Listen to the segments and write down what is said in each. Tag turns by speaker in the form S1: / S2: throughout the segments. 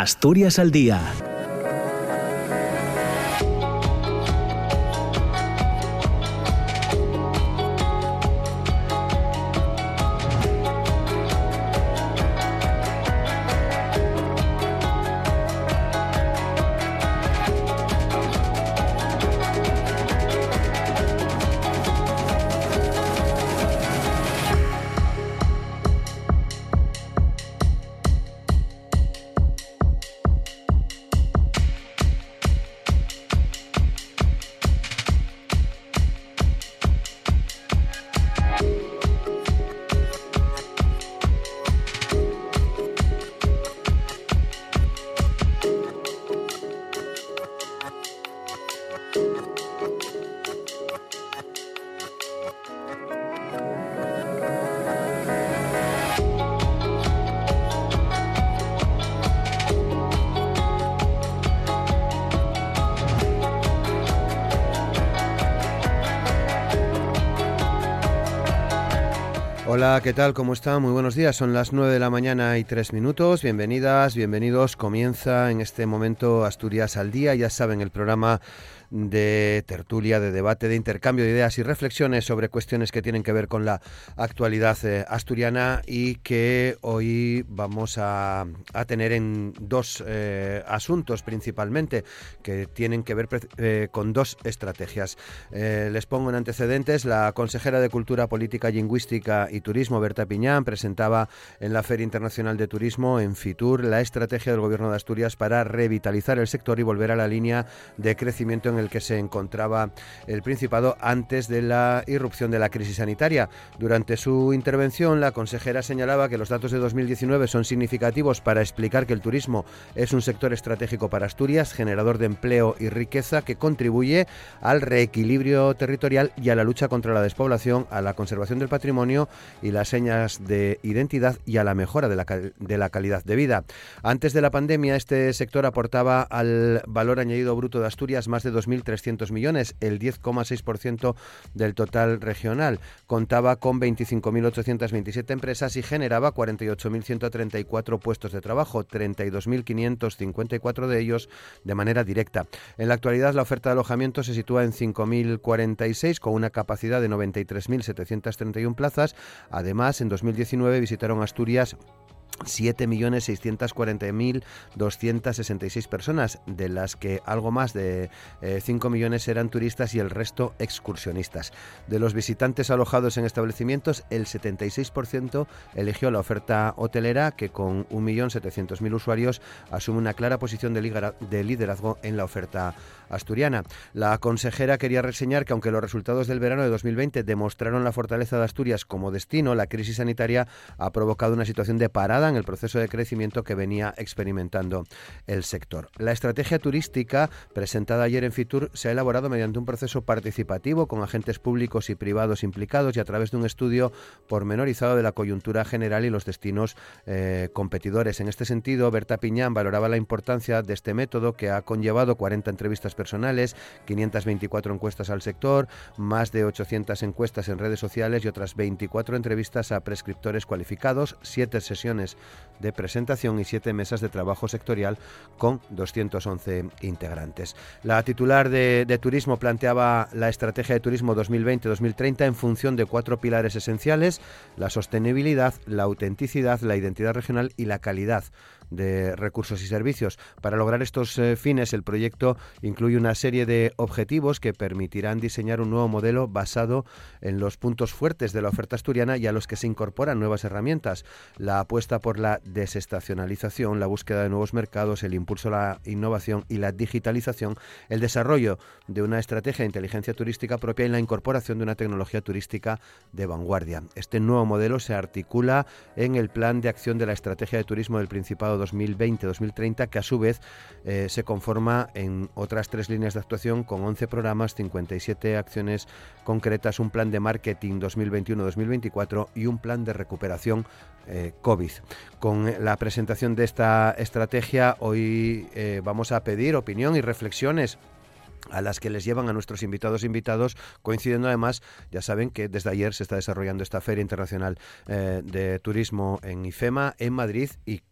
S1: Asturias al Día
S2: ¿qué tal? ¿Cómo están? Muy buenos días. Son las 9 de la mañana y 3 minutos. Bienvenidas, bienvenidos. Comienza en este momento Asturias al Día. Ya saben, el programa de tertulia, de debate, de intercambio de ideas y reflexiones sobre cuestiones que tienen que ver con la actualidad eh, asturiana y que hoy vamos a, tener en dos eh, asuntos principalmente que tienen que ver eh, con dos estrategias. les pongo en antecedentes, la consejera de Cultura, Política, Lingüística y Turismo, Berta Piñán, presentaba en la Feria Internacional de Turismo, en FITUR, la estrategia del Gobierno de Asturias para revitalizar el sector y volver a la línea de crecimiento en el que se encontraba el Principado antes de la irrupción de la crisis sanitaria. Durante su intervención, la consejera señalaba que los datos de 2019 son significativos para explicar que el turismo es un sector estratégico para Asturias, generador de empleo y riqueza que contribuye al reequilibrio territorial y a la lucha contra la despoblación, a la conservación del patrimonio y las señas de identidad y a la mejora de la, de la calidad de vida. Antes de la pandemia, este sector aportaba al valor añadido bruto de Asturias más de 2.000 2.300 millones, el 10,6% del total regional. Contaba con 25.827 empresas y generaba 48.134 puestos de trabajo, 32.554 de ellos de manera directa. En la actualidad, la oferta de alojamiento se sitúa en 5.046 con una capacidad de 93.731 plazas. Además, en 2019 visitaron Asturias 7.640.266 personas, de las que algo más de 5 eh, millones eran turistas y el resto excursionistas. De los visitantes alojados en establecimientos, el 76% eligió la oferta hotelera, que con 1.700.000 usuarios asume una clara posición de liderazgo en la oferta asturiana. La consejera quería reseñar que aunque los resultados del verano de 2020 demostraron la fortaleza de Asturias como destino, la crisis sanitaria ha provocado una situación de parada en el proceso de crecimiento que venía experimentando el sector. La estrategia turística presentada ayer en Fitur se ha elaborado mediante un proceso participativo con agentes públicos y privados implicados y a través de un estudio pormenorizado de la coyuntura general y los destinos eh, competidores. En este sentido, Berta Piñán valoraba la importancia de este método que ha conllevado 40 entrevistas personales, 524 encuestas al sector, más de 800 encuestas en redes sociales y otras 24 entrevistas a prescriptores cualificados, 7 sesiones de presentación y siete mesas de trabajo sectorial con 211 integrantes. La titular de, Turismo planteaba la estrategia de turismo 2020-2030 en función de cuatro pilares esenciales, la sostenibilidad, la autenticidad, la identidad regional y la calidad de recursos y servicios. Para lograr estos eh, fines, el proyecto incluye una serie de objetivos que permitirán diseñar un nuevo modelo basado en los puntos fuertes de la oferta asturiana y a los que se incorporan nuevas herramientas. La apuesta por la desestacionalización, la búsqueda de nuevos mercados, el impulso a la innovación y la digitalización, el desarrollo de una estrategia de inteligencia turística propia y la incorporación de una tecnología turística de vanguardia. Este nuevo modelo se articula en el plan de acción de la estrategia de turismo del Principado 2020-2030, que a su vez eh, se conforma en otras tres líneas de actuación con 11 programas, 57 acciones concretas, un plan de marketing 2021-2024 y un plan de recuperación eh, COVID. Con la presentación de esta estrategia, hoy eh, vamos a pedir opinión y reflexiones a las que les llevan a nuestros invitados invitados, coincidiendo además, ya saben que desde ayer se está desarrollando esta Feria Internacional de Turismo en IFEMA, en Madrid, y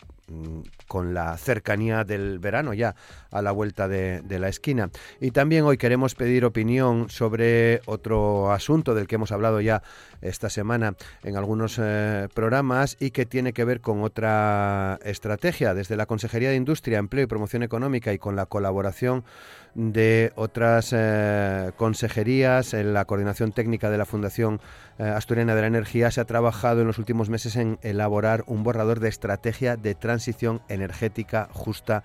S2: con la cercanía del verano ya a la vuelta de, la esquina. Y también hoy queremos pedir opinión sobre otro asunto del que hemos hablado ya esta semana en algunos eh, programas y que tiene que ver con otra estrategia desde la Consejería de Industria, Empleo y Promoción Económica y con la colaboración de otras eh, consejerías en la coordinación técnica de la Fundación eh, Asturiana de la Energía se ha trabajado en los últimos meses en elaborar un borrador de estrategia de transición energética justa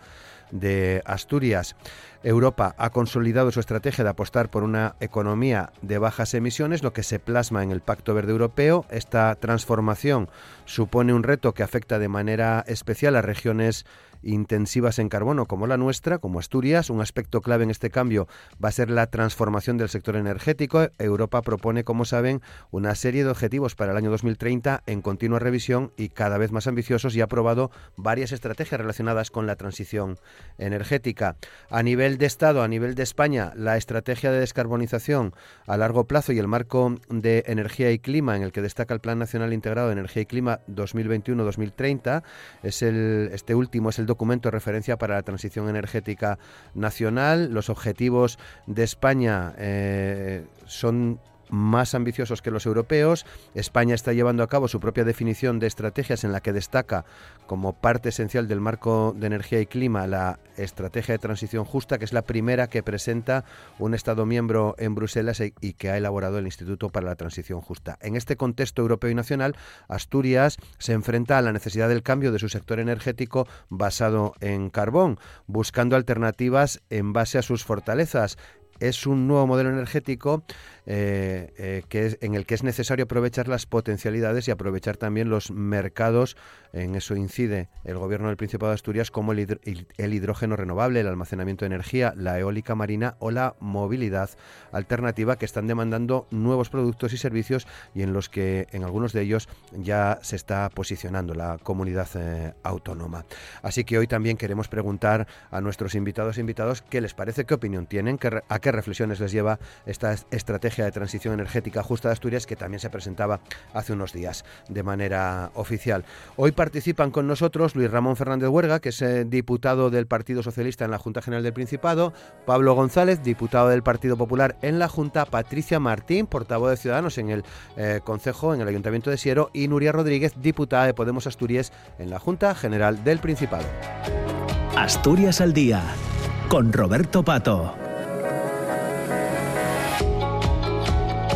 S2: de Asturias. Europa ha consolidado su estrategia de apostar por una economía de bajas emisiones, lo que se plasma en el Pacto Verde Europeo. Esta transformación supone un reto que afecta de manera especial a regiones intensivas en carbono como la nuestra, como Asturias. Un aspecto clave en este cambio va a ser la transformación del sector energético. Europa propone, como saben, una serie de objetivos para el año 2030 en continua revisión y cada vez más ambiciosos y ha aprobado varias estrategias relacionadas con la transición energética. A nivel de Estado, a nivel de España, la estrategia de descarbonización a largo plazo y el marco de energía y clima en el que destaca el Plan Nacional Integrado de Energía y Clima 2021-2030 es el este último es el documento de referencia para la transición energética nacional. Los objetivos de España eh, son más ambiciosos que los europeos. España está llevando a cabo su propia definición de estrategias en la que destaca como parte esencial del marco de energía y clima la estrategia de transición justa, que es la primera que presenta un Estado miembro en Bruselas y que ha elaborado el Instituto para la Transición Justa. En este contexto europeo y nacional, Asturias se enfrenta a la necesidad del cambio de su sector energético basado en carbón, buscando alternativas en base a sus fortalezas es un nuevo modelo energético eh, eh, que en el que es necesario aprovechar las potencialidades y aprovechar también los mercados. En eso incide el Gobierno del Principado de Asturias, como el, el hidrógeno renovable, el almacenamiento de energía, la eólica marina o la movilidad alternativa, que están demandando nuevos productos y servicios y en los que en algunos de ellos ya se está posicionando la comunidad eh, autónoma. Así que hoy también queremos preguntar a nuestros invitados e invitados qué les parece, qué opinión tienen, a qué reflexiones les lleva esta estrategia de transición energética justa de Asturias que también se presentaba hace unos días de manera oficial. Hoy participan con nosotros Luis Ramón Fernández Huerga, que es eh, diputado del Partido Socialista en la Junta General del Principado, Pablo González, diputado del Partido Popular en la Junta, Patricia Martín, portavoz de Ciudadanos en el eh, Consejo, en el Ayuntamiento de Siero, y Nuria Rodríguez, diputada de Podemos Asturias en la Junta General del Principado.
S1: Asturias al día, con Roberto Pato.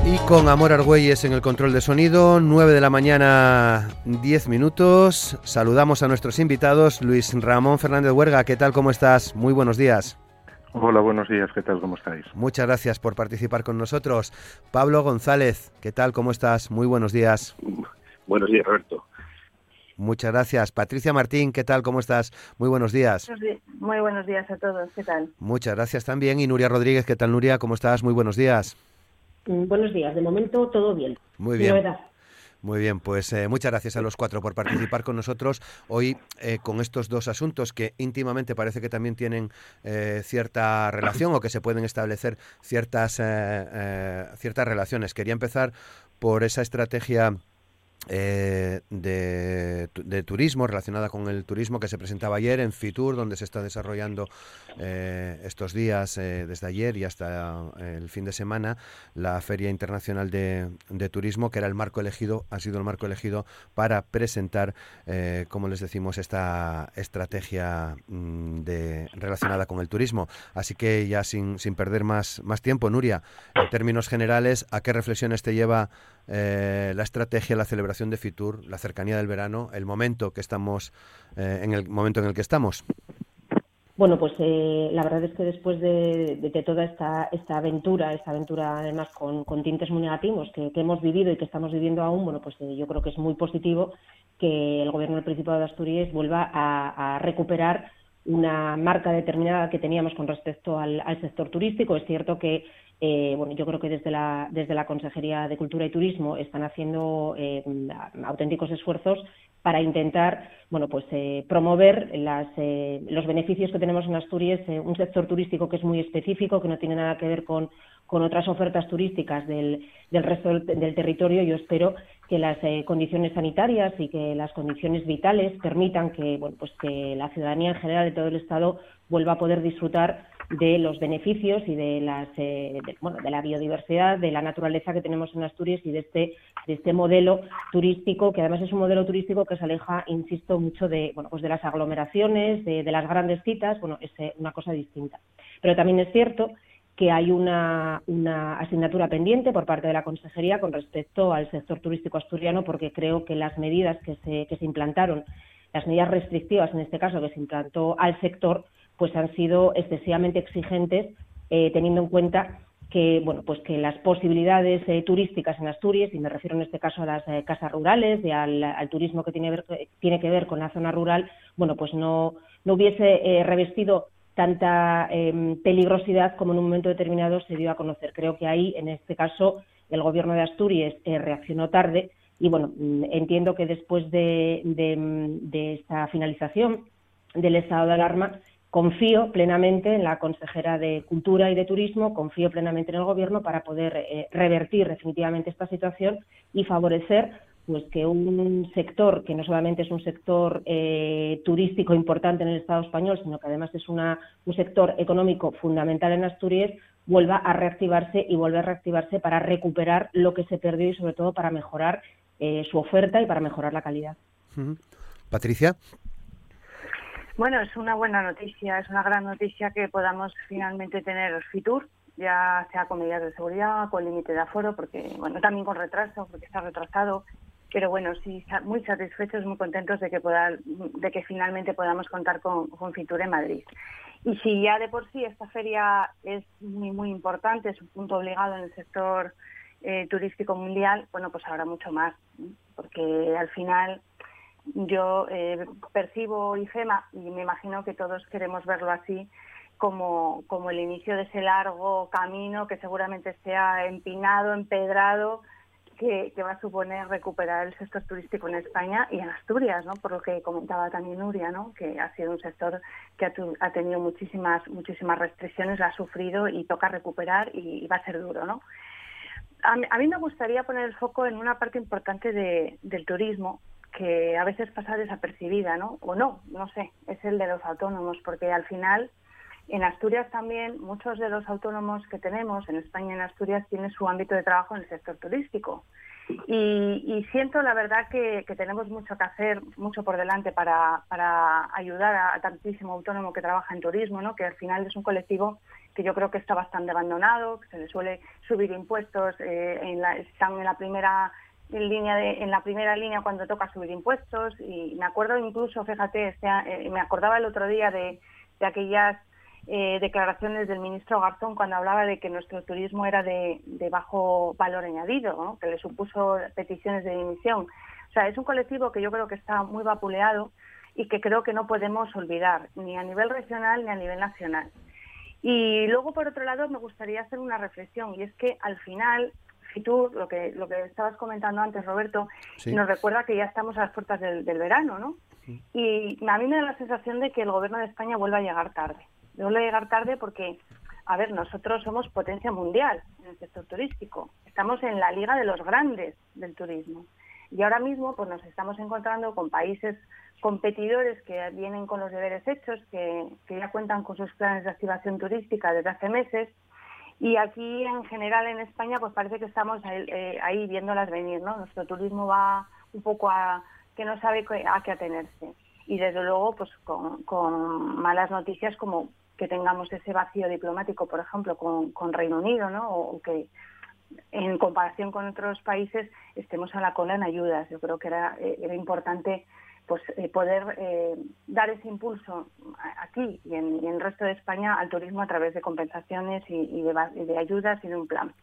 S2: Y con Amor Argüelles en el control de sonido, 9 de la mañana, 10 minutos. Saludamos a nuestros invitados. Luis Ramón Fernández Huerga, ¿qué tal? ¿Cómo estás? Muy buenos días.
S3: Hola, buenos días, ¿qué tal? ¿Cómo estáis?
S2: Muchas gracias por participar con nosotros. Pablo González, ¿qué tal? ¿Cómo estás? Muy buenos días.
S4: Buenos días, Roberto.
S2: Muchas gracias. Patricia Martín, ¿qué tal? ¿Cómo estás? Muy buenos días.
S5: Muy buenos días a todos, ¿qué tal?
S2: Muchas gracias también. Y Nuria Rodríguez, ¿qué tal, Nuria? ¿Cómo estás? Muy buenos días.
S6: Mm, buenos días, de momento todo bien.
S2: Muy bien. Muy bien, pues eh, muchas gracias a los cuatro por participar con nosotros hoy eh, con estos dos asuntos que íntimamente parece que también tienen eh, cierta relación o que se pueden establecer ciertas, ciertas relaciones. Quería empezar por esa estrategia eh, de, turismo, relacionada con el turismo que se presentaba ayer en Fitur, donde se está desarrollando eh, estos días, eh, desde ayer y hasta el fin de semana, la Feria Internacional de, Turismo, que era el marco elegido, ha sido el marco elegido para presentar, como les decimos, esta estrategia mm, de, relacionada con el turismo. Así que ya sin, sin perder más, más tiempo, Nuria, en términos generales, ¿a qué reflexiones te lleva eh, la estrategia, la celebración de Fitur, la cercanía del verano, el momento que estamos, eh, en el momento en el que estamos.
S6: Bueno, pues eh, la verdad es que después de, toda esta, esta aventura, esta aventura además con, tintes muy negativos que, hemos vivido y que estamos viviendo aún, bueno, pues yo creo que es muy positivo que el Gobierno del Principado de Asturias vuelva a, recuperar una marca determinada que teníamos con respecto al, al sector turístico. Es cierto que eh, bueno, yo creo que desde la, desde la Consejería de Cultura y Turismo están haciendo eh, auténticos esfuerzos para intentar bueno, pues, eh, promover las, los beneficios que tenemos en Asturias, un sector turístico que es muy específico, que no tiene nada que ver con, con otras ofertas turísticas del, del resto del, territorio, yo espero que las eh, condiciones sanitarias y que las condiciones vitales permitan que, bueno, pues que la ciudadanía en general de todo el Estado vuelva a poder disfrutar de los beneficios y de las eh, bueno, de la biodiversidad, de la naturaleza que tenemos en Asturias y de este de este modelo turístico que además es un modelo turístico que se aleja, insisto, mucho de bueno pues de las aglomeraciones, de, de las grandes citas, bueno es eh, una cosa distinta. Pero también es cierto que hay una, una, asignatura pendiente por parte de la Consejería con respecto al sector turístico asturiano, porque creo que las medidas que se, que se implantaron, las medidas restrictivas en este caso que se implantó al sector, pues han sido excesivamente exigentes, eh, teniendo en cuenta que bueno pues que las posibilidades eh, turísticas en Asturias y me refiero en este caso a las eh, casas rurales y al, turismo que tiene, tiene que ver con la zona rural bueno pues no no hubiese revestido tanta em, peligrosidad como en un momento determinado se dio a conocer. Creo que ahí, en este caso, el Gobierno de Asturias reaccionó tarde y, bueno, mm, entiendo que después de, esta finalización del estado de alarma, confío plenamente en la consejera de Cultura y de Turismo, confío plenamente en el Gobierno para poder eh, revertir definitivamente esta situación y favorecer pues que un sector que no solamente es un sector eh, turístico importante en el Estado español, sino que además es una, un sector económico fundamental en Asturias, vuelva a reactivarse y vuelva a reactivarse para recuperar lo que se perdió y sobre todo para mejorar eh, su oferta y para mejorar la calidad.
S2: Patricia.
S5: Bueno, es una buena noticia, es una gran noticia que podamos finalmente tener Fitur, ya sea con medidas de seguridad, con límite de aforo, porque bueno, también con retraso, porque está retrasado pero bueno, sí, muy satisfechos, muy contentos de que, pueda, de que finalmente podamos contar con, con Fitur en Madrid. Y si ya de por sí esta feria es muy, muy importante, es un punto obligado en el sector eh, turístico mundial, bueno, pues habrá mucho más, porque al final yo eh, percibo IFEMA y me imagino que todos queremos verlo así, como, como el inicio de ese largo camino que seguramente sea empinado, empedrado, que, va a suponer recuperar el sector turístico en España y en Asturias, ¿no? Por lo que comentaba también Nuria, ¿no? Que ha sido un sector que ha, tenido muchísimas muchísimas restricciones, ha sufrido y toca recuperar y, va a ser duro, ¿no? A mí, me gustaría poner el foco en una parte importante del turismo que a veces pasa desapercibida, ¿no? O no, no sé, es el de los autónomos, porque al final en Asturias también, muchos de los autónomos que tenemos en España y en Asturias tienen su ámbito de trabajo en el sector turístico. Y, siento la verdad que, tenemos mucho que hacer, mucho por delante para, ayudar a, tantísimo autónomo que trabaja en turismo, ¿no? que al final es un colectivo que yo creo que está bastante abandonado, que se le suele subir impuestos, eh, en la, están en la primera en línea en la primera línea cuando toca subir impuestos y me acuerdo incluso fíjate este, eh, me acordaba el otro día de, de aquellas eh, declaraciones del ministro Garzón cuando hablaba de que nuestro turismo era de, bajo valor añadido, que le supuso peticiones de dimisión. O sea, es un colectivo que yo creo que está muy vapuleado y que creo que no podemos olvidar, ni a nivel regional ni a nivel nacional. Y luego, por otro lado, me gustaría hacer una reflexión, y es que al final, Lo que, lo que estabas comentando antes, Roberto, nos recuerda que ya estamos a las puertas del, del verano, ¿no? Y a mí me da la sensación de que el Gobierno de España vuelve a llegar tarde no le llegar tarde porque, a ver, nosotros somos potencia mundial en el sector turístico. Estamos en la liga de los grandes del turismo. Y ahora mismo pues nos estamos encontrando con países competidores que vienen con los deberes hechos, que, ya cuentan con sus planes de activación turística desde hace meses. Y aquí en general en España pues parece que estamos ahí, eh, viéndolas venir, ¿no? Nuestro turismo va un poco a que no sabe a qué atenerse. Y desde luego pues con, con malas noticias como que tengamos ese vacío diplomático, por ejemplo, con, Reino Unido, ¿no? O, que en comparación con otros países estemos a la cola en ayudas. Yo creo que era, eh, era importante pues eh, poder eh, dar ese impulso aquí y en, el resto de España al turismo a través de compensaciones y, de, ayudas y de un plan.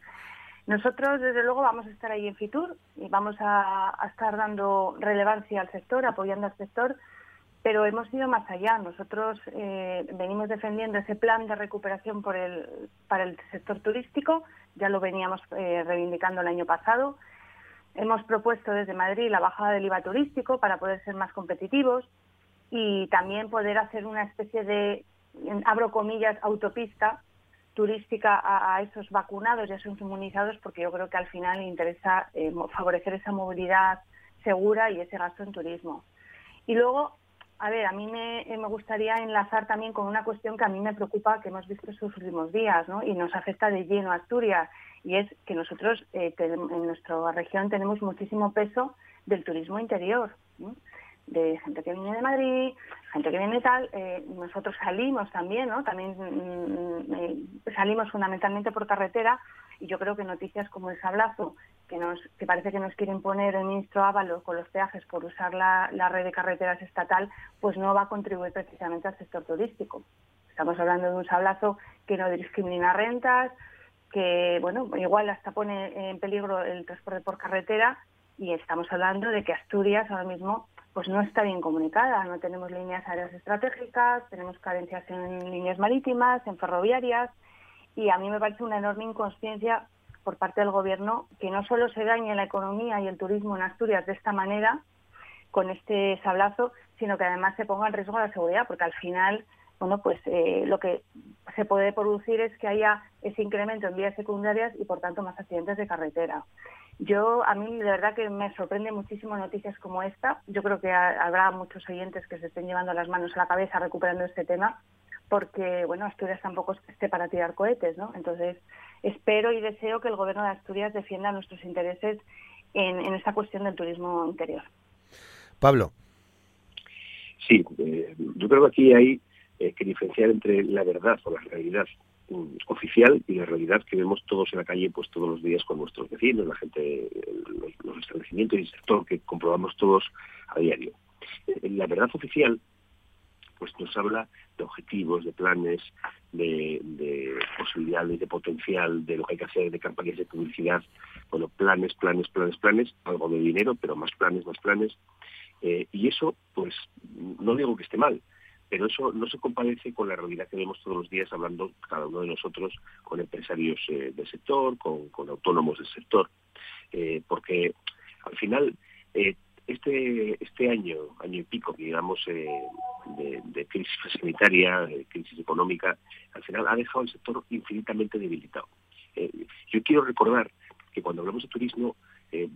S5: Nosotros, desde luego, vamos a estar ahí en Fitur y vamos a estar dando relevancia al sector, apoyando al sector, pero hemos ido más allá. Nosotros eh, venimos defendiendo ese plan de recuperación para el sector turístico, ya lo veníamos reivindicando el año pasado. Hemos propuesto desde Madrid la bajada del IVA turístico para poder ser más competitivos y también poder hacer una especie de, abro comillas, autopista turística a, esos vacunados y a esos inmunizados, porque yo creo que al final interesa eh, favorecer esa movilidad segura y ese gasto en turismo. Y luego, a ver, a mí me, eh, me, gustaría enlazar también con una cuestión que a mí me preocupa, que hemos visto estos últimos días, ¿no? Y nos afecta de lleno a Asturias, y es que nosotros eh, en nuestra región tenemos muchísimo peso del turismo interior, de gente que viene de Madrid, gente que viene de tal. Eh, nosotros salimos también, ¿no? También mm, salimos fundamentalmente por carretera, y yo creo que noticias como el sablazo que, nos, que parece que nos quiere imponer el ministro Ávalo con los peajes por usar la, red de carreteras estatal, pues no va a contribuir precisamente al sector turístico. Estamos hablando de un sablazo que no discrimina rentas, que bueno, igual hasta pone en peligro el transporte por carretera y estamos hablando de que Asturias ahora mismo pues no está bien comunicada, no tenemos líneas aéreas estratégicas, tenemos carencias en líneas marítimas, en ferroviarias y a mí me parece una enorme inconsciencia por parte del Gobierno que no solo se dañe la economía y el turismo en Asturias de esta manera, con este sablazo, sino que además se ponga en riesgo la seguridad, porque al final, bueno, pues eh, lo que se puede producir es que haya ese incremento en vías secundarias y por tanto más accidentes de carretera. Yo, a mí de verdad que me sorprende muchísimo noticias como esta. Yo creo que habrá muchos oyentes que se estén llevando las manos a la cabeza recuperando este tema, porque, bueno, Asturias tampoco esté para tirar cohetes, ¿no? Entonces, espero y deseo que el Gobierno de Asturias defienda nuestros intereses en, esta cuestión del turismo interior.
S2: Pablo.
S4: Sí, eh, yo creo que aquí hay eh, que diferenciar entre la verdad o la realidad mm, oficial y la realidad que vemos todos en la calle pues todos los días con nuestros vecinos, la gente, los, los establecimientos y el sector que comprobamos todos a diario. Eh, la verdad oficial pues nos habla de objetivos, de planes, de, posibilidades, de potencial, de lo que hay que hacer, de campañas de publicidad, bueno, planes, planes, planes, planes, algo de dinero, pero más planes, más planes. Eh, y eso, pues, no digo que esté mal, pero eso no se compadece con la realidad que vemos todos los días hablando cada uno de nosotros con empresarios eh, del sector, con, autónomos del sector, eh, porque al final este, este año, año y pico, digamos, eh, de, crisis sanitaria, de crisis económica, al final ha dejado el sector infinitamente debilitado. Eh, yo quiero recordar que cuando hablamos de turismo, eh,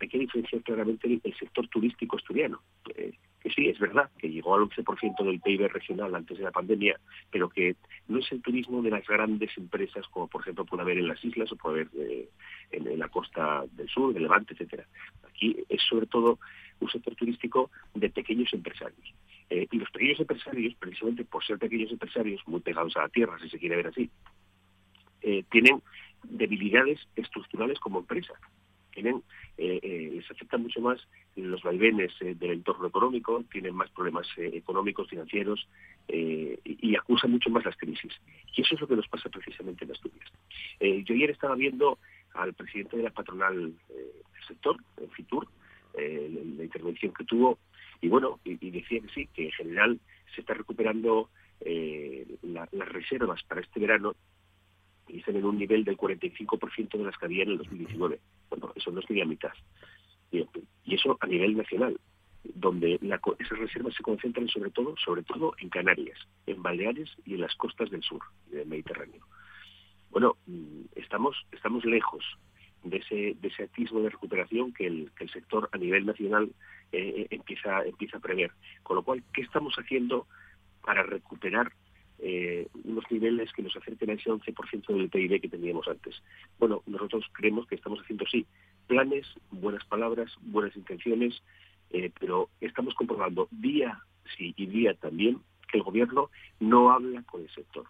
S4: hay que diferenciar claramente el, sector turístico asturiano. Eh, que sí, es verdad, que llegó al 11% del PIB regional antes de la pandemia, pero que no es el turismo de las grandes empresas como por ejemplo puede haber en las islas o puede haber eh, en, la costa del sur, de Levante, etcétera. Aquí es sobre todo un sector turístico de pequeños empresarios. Eh, y los pequeños empresarios, precisamente por ser pequeños empresarios, muy pegados a la tierra, si se quiere ver así, tienen debilidades estructurales como empresa tienen, eh, eh, les afectan mucho más los vaivenes eh, del entorno económico, tienen más problemas económicos, financieros y, acusan mucho más las crisis. Y eso es lo que nos pasa precisamente en Asturias. yo ayer estaba viendo al presidente de la patronal del sector, en Fitur, la, intervención que tuvo, y bueno, y, decía que sí, que en general se está recuperando las reservas para este verano están en un nivel del 45% de las que había en el 2019. Bueno, eso no es ni a mitad. Y, eso a nivel nacional, donde esas reservas se concentran sobre todo, sobre todo en Canarias, en Baleares y en las costas del sur del Mediterráneo. Bueno, mm, estamos, estamos lejos de ese, de ese atismo de recuperación que el, que el sector a nivel nacional eh, eh, empieza, empieza a prever. Con lo cual, ¿qué estamos haciendo para recuperar eh, unos niveles que nos acerquen a ese 11% del PIB que teníamos antes. Bueno, nosotros creemos que estamos haciendo sí planes, buenas palabras, buenas intenciones, eh, pero estamos comprobando día sí y día también que el gobierno no habla con el sector.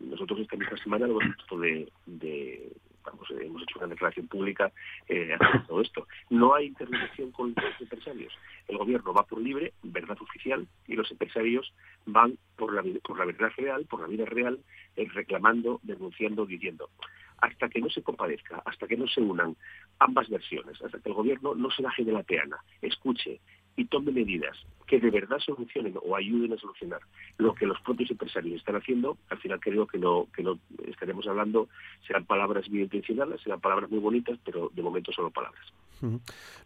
S4: Nosotros esta misma semana lo hemos visto de hemos hecho una declaración pública eh, todo esto. No hay intervención con los empresarios. El gobierno va por libre, verdad oficial, y los empresarios van por la, por la verdad real, por la vida real, eh, reclamando, denunciando, diciendo. Hasta que no se compadezca, hasta que no se unan ambas versiones, hasta que el gobierno no se baje de la peana, escuche, y tome medidas que de verdad solucionen o ayuden a solucionar lo que los propios empresarios están haciendo, al final creo que no, que no estaremos hablando, serán palabras bien intencionadas, serán palabras muy bonitas, pero de momento solo palabras.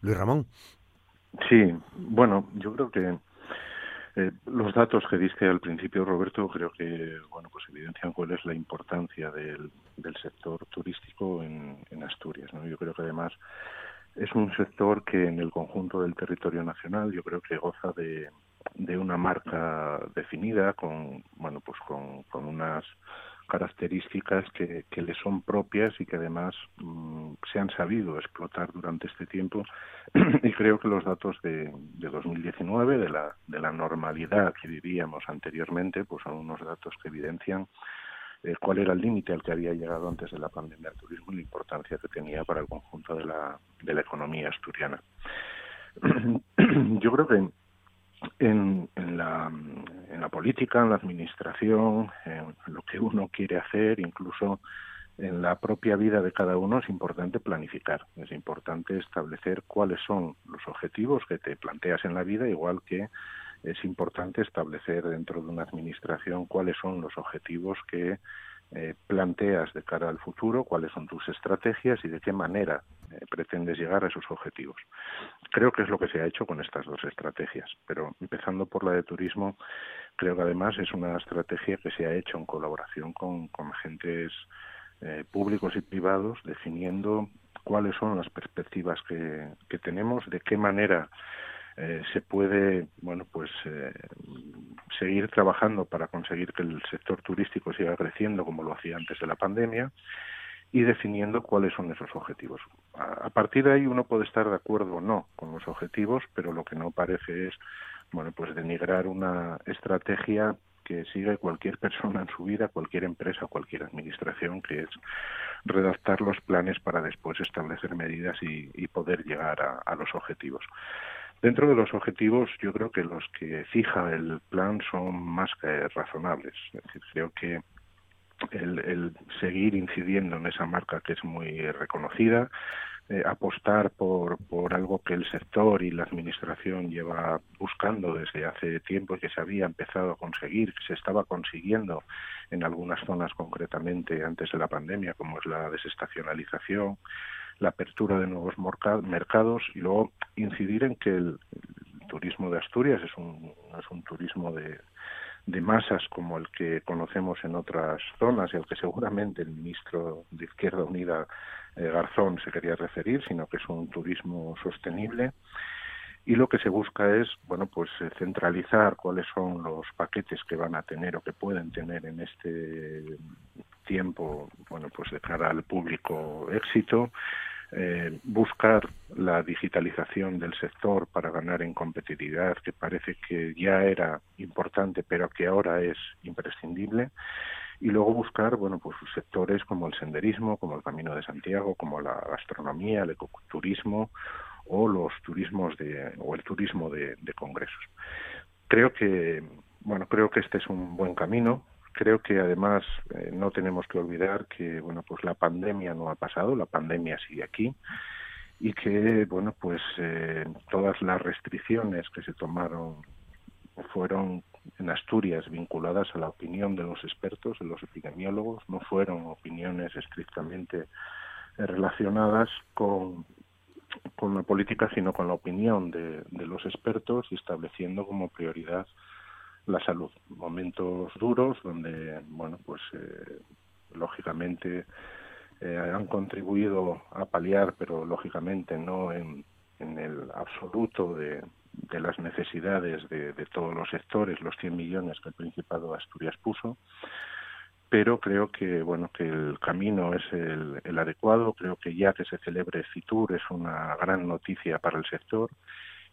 S2: Luis Ramón.
S3: Sí, bueno, yo creo que Eh, los datos que diste al principio, Roberto, creo que bueno, pues evidencian cuál es la importancia del, del sector turístico en, en Asturias. ¿no? Yo creo que además es un sector que en el conjunto del territorio nacional yo creo que goza de, de una marca definida con bueno pues con, con unas características que, que le son propias y que además mm, se han sabido explotar durante este tiempo. Y creo que los datos de, de 2019 de la de la normalidad que vivíamos anteriormente pues son unos datos que evidencian eh, cuál era el límite al que había llegado antes de la pandemia del turismo y la importancia que tenía para el conjunto de la de la economía asturiana. Yo creo que en la política, en la administración, en lo que uno quiere hacer, incluso en la propia vida de cada uno es importante planificar, es importante establecer cuáles son los objetivos que te planteas en la vida, igual que es importante establecer dentro de una administración cuáles son los objetivos que eh, planteas de cara al futuro, cuáles son tus estrategias y de qué manera eh, pretendes llegar a esos objetivos. Creo que es lo que se ha hecho con estas dos estrategias, pero empezando por la de turismo, creo que además es una estrategia que se ha hecho en colaboración con, agentes eh, públicos y privados, definiendo cuáles son las perspectivas que tenemos, de qué manera eh, se puede bueno pues eh, seguir trabajando para conseguir que el sector turístico siga creciendo como lo hacía antes de la pandemia y definiendo cuáles son esos objetivos. A, partir de ahí uno puede estar de acuerdo o no con los objetivos, pero lo que no parece es bueno pues denigrar una estrategia que sigue cualquier persona en su vida, cualquier empresa, cualquier administración, que es redactar los planes para después establecer medidas y, poder llegar a los objetivos. Dentro de los objetivos, yo creo que los que fija el plan son más que razonables. Es decir, creo que el, seguir incidiendo en esa marca que es muy reconocida, eh, apostar por, por algo que el sector y la administración lleva buscando desde hace tiempo y que se había empezado a conseguir, que se estaba consiguiendo en algunas zonas concretamente antes de la pandemia, como es la desestacionalización, la apertura de nuevos mercados y luego incidir en que el, turismo de Asturias es un, es un turismo de, de masas como el que conocemos en otras zonas y al que seguramente el ministro de Izquierda Unida eh, Garzón se quería referir, sino que es un turismo sostenible. Y lo que se busca es bueno pues eh, centralizar cuáles son los paquetes que van a tener o que pueden tener en este tiempo bueno pues de cara al público éxito eh, buscar la digitalización del sector para ganar en competitividad que parece que ya era importante pero que ahora es imprescindible y luego buscar bueno pues sectores como el senderismo como el camino de Santiago como la gastronomía el ecoturismo o los turismos de o el turismo de, de congresos. Creo que bueno creo que este es un buen camino creo que además eh, no tenemos que olvidar que bueno pues la pandemia no ha pasado la pandemia sigue aquí y que bueno pues eh, todas las restricciones que se tomaron fueron en Asturias vinculadas a la opinión de los expertos, de los epidemiólogos, no fueron opiniones estrictamente relacionadas con, con la política, sino con la opinión de, de los expertos y estableciendo como prioridad la salud. Momentos duros donde, bueno, pues eh, lógicamente eh, han contribuido a paliar, pero lógicamente no en, en el absoluto de, de las necesidades de, de, todos los sectores, los 100 millones que el Principado de Asturias puso, pero creo que bueno que el camino es el, el adecuado, creo que ya que se celebre Fitur es una gran noticia para el sector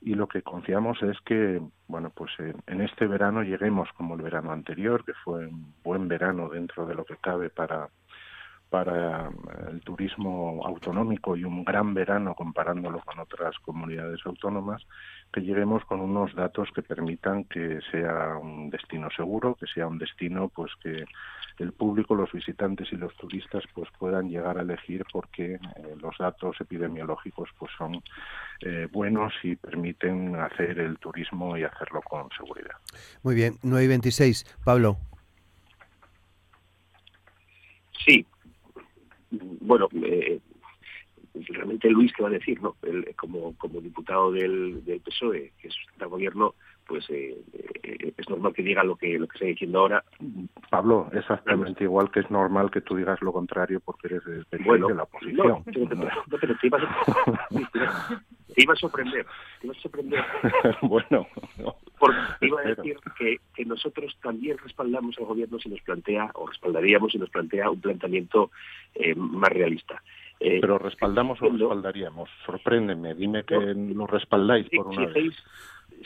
S3: y lo que confiamos es que bueno pues en, en este verano lleguemos como el verano anterior, que fue un buen verano dentro de lo que cabe para para el turismo autonómico y un gran verano comparándolo con otras comunidades autónomas, que lleguemos con unos datos que permitan que sea un destino seguro, que sea un destino pues que el público, los visitantes y los turistas pues puedan llegar a elegir porque eh, los datos epidemiológicos pues son eh, buenos y permiten hacer el turismo y hacerlo con seguridad.
S2: Muy bien, 9 y 26. Pablo.
S4: Sí, bueno, eh, realmente Luis, ¿qué va a decir? no el, como, como diputado del, del PSOE, que sustenta el gobierno, pues eh, eh, es normal que diga lo que lo que estoy diciendo ahora.
S3: Pablo, exactamente igual que es normal que tú digas lo contrario porque eres de, de la oposición.
S4: No, pero, te, ibas a, te iba a sorprender, te iba a sorprender.
S3: bueno,
S4: porque te iba a decir que, que nosotros también respaldamos al gobierno si nos plantea, o respaldaríamos si nos plantea un planteamiento eh, más realista.
S3: Eh, pero respaldamos o respaldaríamos. Sorpréndeme, dime que lo respaldáis por una vez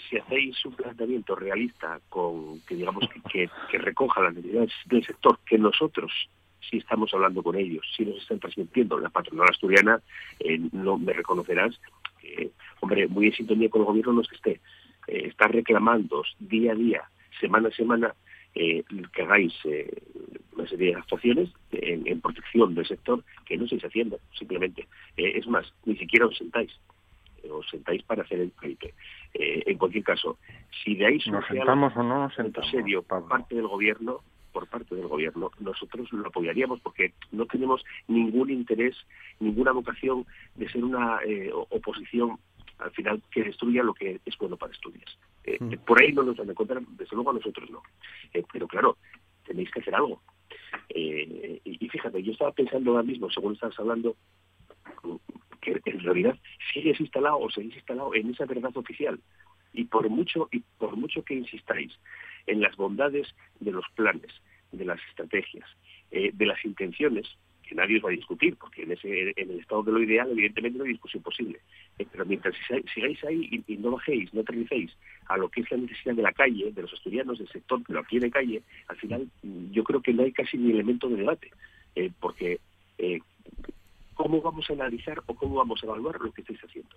S4: si hacéis un planteamiento realista con que digamos que, recoja las necesidades del sector que nosotros si estamos hablando con ellos, si nos están transmitiendo la patronal asturiana, eh, no me reconocerás que, hombre, muy en sintonía con el gobierno no es que esté, eh, está reclamando día a día, semana a semana, eh, que hagáis eh, una serie de actuaciones en, protección del sector que no estáis haciendo, simplemente. es más, ni siquiera os sentáis os sentáis para hacer el crédito. Eh, en cualquier caso, si de ahí
S3: nos sentamos o no nos sentamos,
S4: serio por parte del gobierno, por parte del gobierno, nosotros lo apoyaríamos porque no tenemos ningún interés, ninguna vocación de ser una eh, oposición al final que destruya lo que es bueno para Asturias. Eh, mm. Por ahí no nos van a encontrar, desde luego a nosotros no. pero claro, tenéis que hacer algo. y, y, fíjate, yo estaba pensando ahora mismo, según estabas hablando, que en realidad sigues instalado o seguís instalado en esa verdad oficial. Y por mucho, y por mucho que insistáis en las bondades de los planes, de las estrategias, eh, de las intenciones, que nadie os va a discutir, porque en, ese, en el estado de lo ideal, evidentemente, no hay discusión posible. Eh, pero mientras sigáis ahí y, no bajéis, no aterricéis a lo que es la necesidad de la calle, de los estudiantes, del sector que lo de calle, al final yo creo que no hay casi ni elemento de debate, eh, porque ¿cómo vamos a analizar o cómo vamos a evaluar lo que estáis haciendo?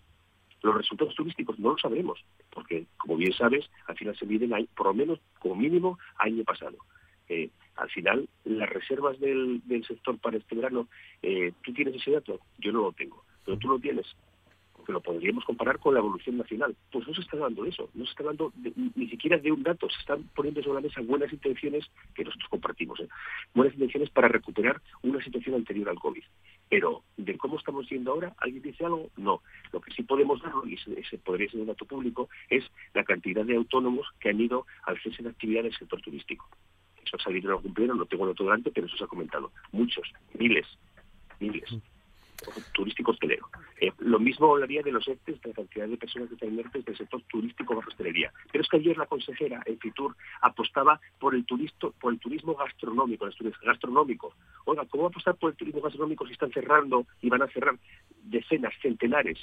S4: Los resultados turísticos no lo sabremos, porque, como bien sabes, al final se miden por lo menos, como mínimo, año pasado. Eh, al final, las reservas del, sector para este verano, eh, ¿tú tienes ese dato? Yo no lo tengo, pero tú lo tienes que lo podríamos comparar con la evolución nacional. Pues no se está dando eso, no se está dando ni siquiera de un dato, se están poniendo sobre la mesa buenas intenciones que nosotros compartimos, ¿eh? buenas intenciones para recuperar una situación anterior al COVID. Pero de cómo estamos yendo ahora, ¿alguien dice algo? No. Lo que sí podemos darlo, y ese, podría ser un dato público, es la cantidad de autónomos que han ido al cese de actividad del sector turístico. Eso ha salido en algún pleno, no tengo el dato delante, pero eso se ha comentado. Muchos, miles, miles turístico hostelero. Lo mismo hablaría de los ERTES, de la cantidad de personas que están ERTES del sector turístico o hostelería. Pero es que ayer la consejera en Fitur apostaba por el, turisto, por el turismo gastronómico, el gastronómico. Oiga, ¿cómo va a apostar por el turismo gastronómico si están cerrando y van a cerrar decenas, centenares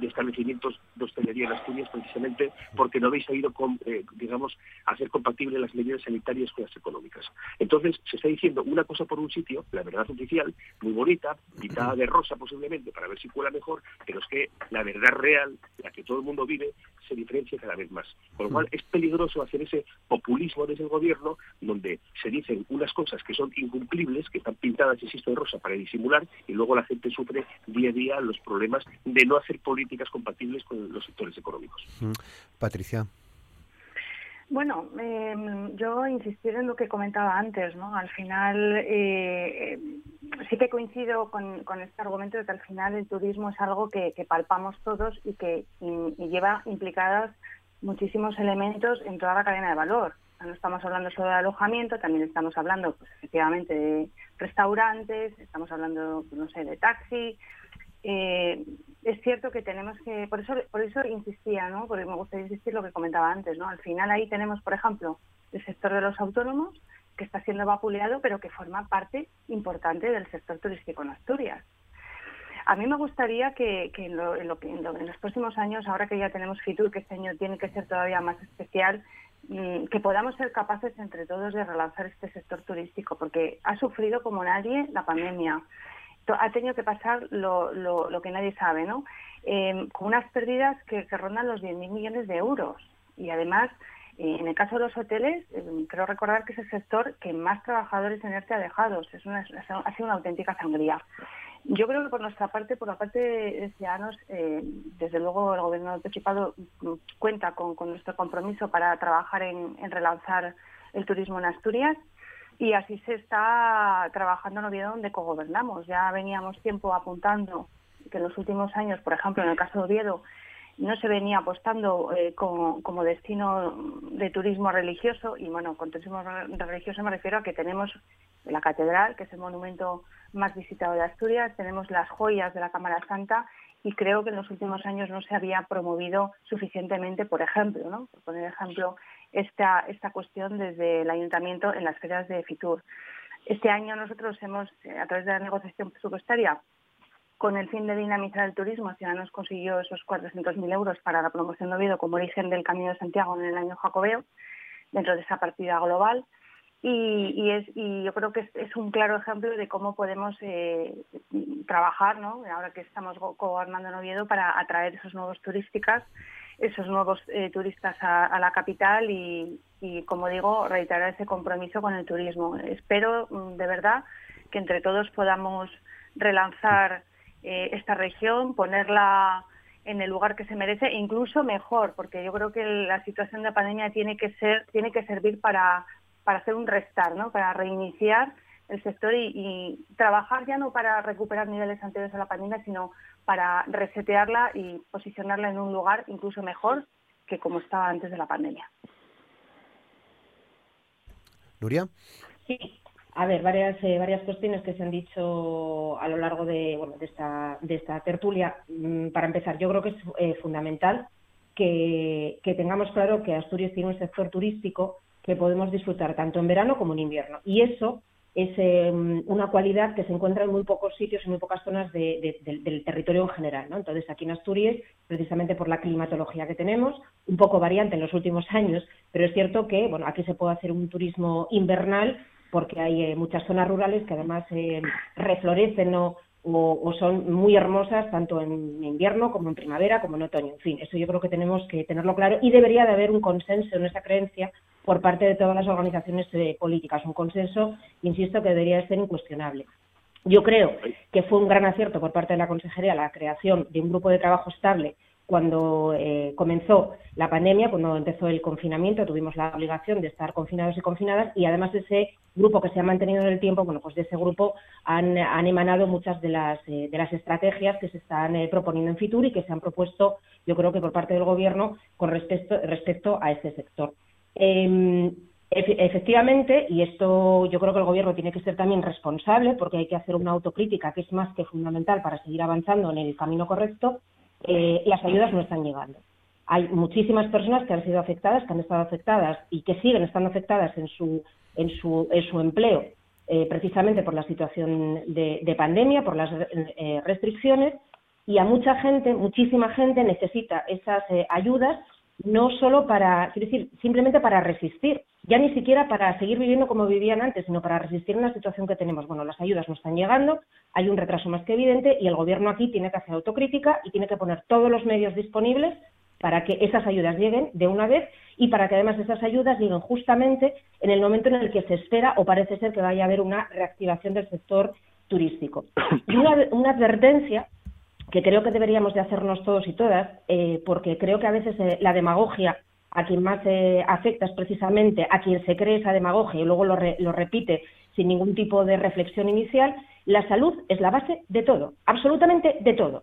S4: de establecimientos de hostelería en Asturias precisamente porque no habéis sabido, eh, digamos, hacer compatible las medidas sanitarias con las económicas. Entonces, se está diciendo una cosa por un sitio, la verdad oficial, muy bonita, pintada de rosa posiblemente, para ver si cuela mejor, pero es que la verdad real, la que todo el mundo vive, se diferencia cada vez más. Con lo cual, es peligroso hacer ese populismo desde el gobierno, donde se dicen unas cosas que son incumplibles, que están pintadas, insisto, de rosa para disimular, y luego la gente sufre día a día los problemas de no hacer política políticas compatibles con los sectores económicos. Mm.
S2: Patricia.
S5: Bueno, em, yo insistir en lo que comentaba antes, ¿no? Al final eh, sí que coincido con, este argumento de que al final el turismo es algo que, palpamos todos y que lleva implicadas muchísimos elementos en toda la cadena de valor. No estamos hablando solo de alojamiento, también estamos hablando, pues, efectivamente, de restaurantes, estamos hablando, no sé, de taxi, eh, es cierto que tenemos que, por eso, por eso insistía, ¿no? Porque me gustaría insistir lo que comentaba antes, ¿no? Al final ahí tenemos, por ejemplo, el sector de los autónomos, que está siendo vapuleado, pero que forma parte importante del sector turístico en Asturias. A mí me gustaría que, en, los próximos años, ahora que ya tenemos FITUR, que este año tiene que ser todavía más especial, mm, que podamos ser capaces entre todos de relanzar este sector turístico, porque ha sufrido como nadie la pandemia ha tenido que pasar lo, que nadie sabe, ¿no? Em, con unas pérdidas que, rondan los 10.000 millones de euros. Y además, eh, en el caso de los hoteles, em, creo recordar que es el sector que más trabajadores en ERTE ha dejado. Es una, ha sido una auténtica sangría. Yo creo que por nuestra parte, por la parte de Ciudadanos, eh, desde luego el Gobierno del Principado cuenta con, nuestro compromiso para trabajar en relanzar el turismo en Asturias y así se está trabajando en Oviedo donde cogobernamos. Ya veníamos tiempo apuntando que en los últimos años, por ejemplo, en el caso de Oviedo, no se venía apostando eh, como, destino de turismo religioso y bueno, con turismo religioso me refiero a que tenemos la catedral, que es el monumento más visitado de Asturias, tenemos las joyas de la Cámara Santa y creo que en los últimos años no se había promovido suficientemente, por ejemplo, ¿no? por poner ejemplo, esta, esta cuestión desde el ayuntamiento en las ferias de Fitur. Este año nosotros hemos, eh, a través de la negociación presupuestaria, con el fin de dinamizar el turismo, Ciudadanos consiguió esos 400.000 euros para la promoción de Oviedo como origen del Camino de Santiago en el año jacobeo, dentro de esa partida global. Y, es, y yo creo que es, un claro ejemplo de cómo podemos eh, trabajar, ¿no? ahora que estamos gobernando en Oviedo, para atraer esos nuevos turísticas, esos nuevos eh, turistas a, la capital y, y, como digo, reiterar ese compromiso con el turismo. Espero mm, de verdad que entre todos podamos relanzar eh, esta región, ponerla en el lugar que se merece, e incluso mejor, porque yo creo que la situación de pandemia tiene que ser, tiene que servir para, para hacer un restart, ¿no? para reiniciar el sector y, trabajar ya no para recuperar niveles anteriores a la pandemia, sino para resetearla y posicionarla en un lugar incluso mejor que como estaba antes de la pandemia.
S2: Nuria.
S6: Sí, a ver, varias, eh, varias cuestiones que se han dicho a lo largo de, bueno, de, esta, de esta tertulia. Mm, para empezar, yo creo que es eh, fundamental que, tengamos claro que Asturias tiene un sector turístico que podemos disfrutar tanto en verano como en invierno. Y eso es em, una cualidad que se encuentra en muy pocos sitios, en muy pocas zonas del territorio en general. ¿no? Entonces, aquí en Asturias, precisamente por la climatología que tenemos, un poco variante en los últimos años, pero es cierto que bueno, aquí se puede hacer un turismo invernal porque hay eh, muchas zonas rurales que además eh, reflorecen o, son muy hermosas tanto en invierno como en primavera como en otoño. En fin, eso yo creo que tenemos que tenerlo claro y debería de haber un consenso en esa creencia por parte de todas las organizaciones eh, políticas, un consenso, insisto, que debería ser incuestionable. Yo creo que fue un gran acierto por parte de la Consejería la creación de un grupo de trabajo estable cuando eh, comenzó la pandemia, cuando empezó el confinamiento, tuvimos la obligación de estar confinados y confinadas y además ese grupo que se ha mantenido en el tiempo, bueno, pues de ese grupo han, emanado muchas de las, eh, de las estrategias que se están eh, proponiendo en Fitur y que se han propuesto, yo creo que por parte del Gobierno, con respecto, respecto a este sector. Em, efectivamente, y esto yo creo que el Gobierno tiene que ser también responsable, porque hay que hacer una autocrítica que es más que fundamental para seguir avanzando en el camino correcto, eh, las ayudas no están llegando. Hay muchísimas personas que han sido afectadas, que han estado afectadas y que siguen estando afectadas en su, en su, en su empleo, eh, precisamente por la situación de, pandemia, por las eh, restricciones, y a mucha gente, muchísima gente necesita esas ayudas no solo para, quiero decir, simplemente para resistir, ya ni siquiera para seguir viviendo como vivían antes, sino para resistir una situación que tenemos. Bueno, las ayudas no están llegando, hay un retraso más que evidente y el gobierno aquí tiene que hacer autocrítica y tiene que poner todos los medios disponibles para que esas ayudas lleguen de una vez y para que además esas ayudas lleguen justamente en el momento en el que se espera o parece ser que vaya a haber una reactivación del sector turístico. Y una, una advertencia que creo que deberíamos de hacernos todos y todas, eh, porque creo que a veces eh, la demagogia a quien más eh, afecta es precisamente a quien se cree esa demagogia y luego lo, lo repite sin ningún tipo de reflexión inicial, la salud es la base de todo, absolutamente de todo.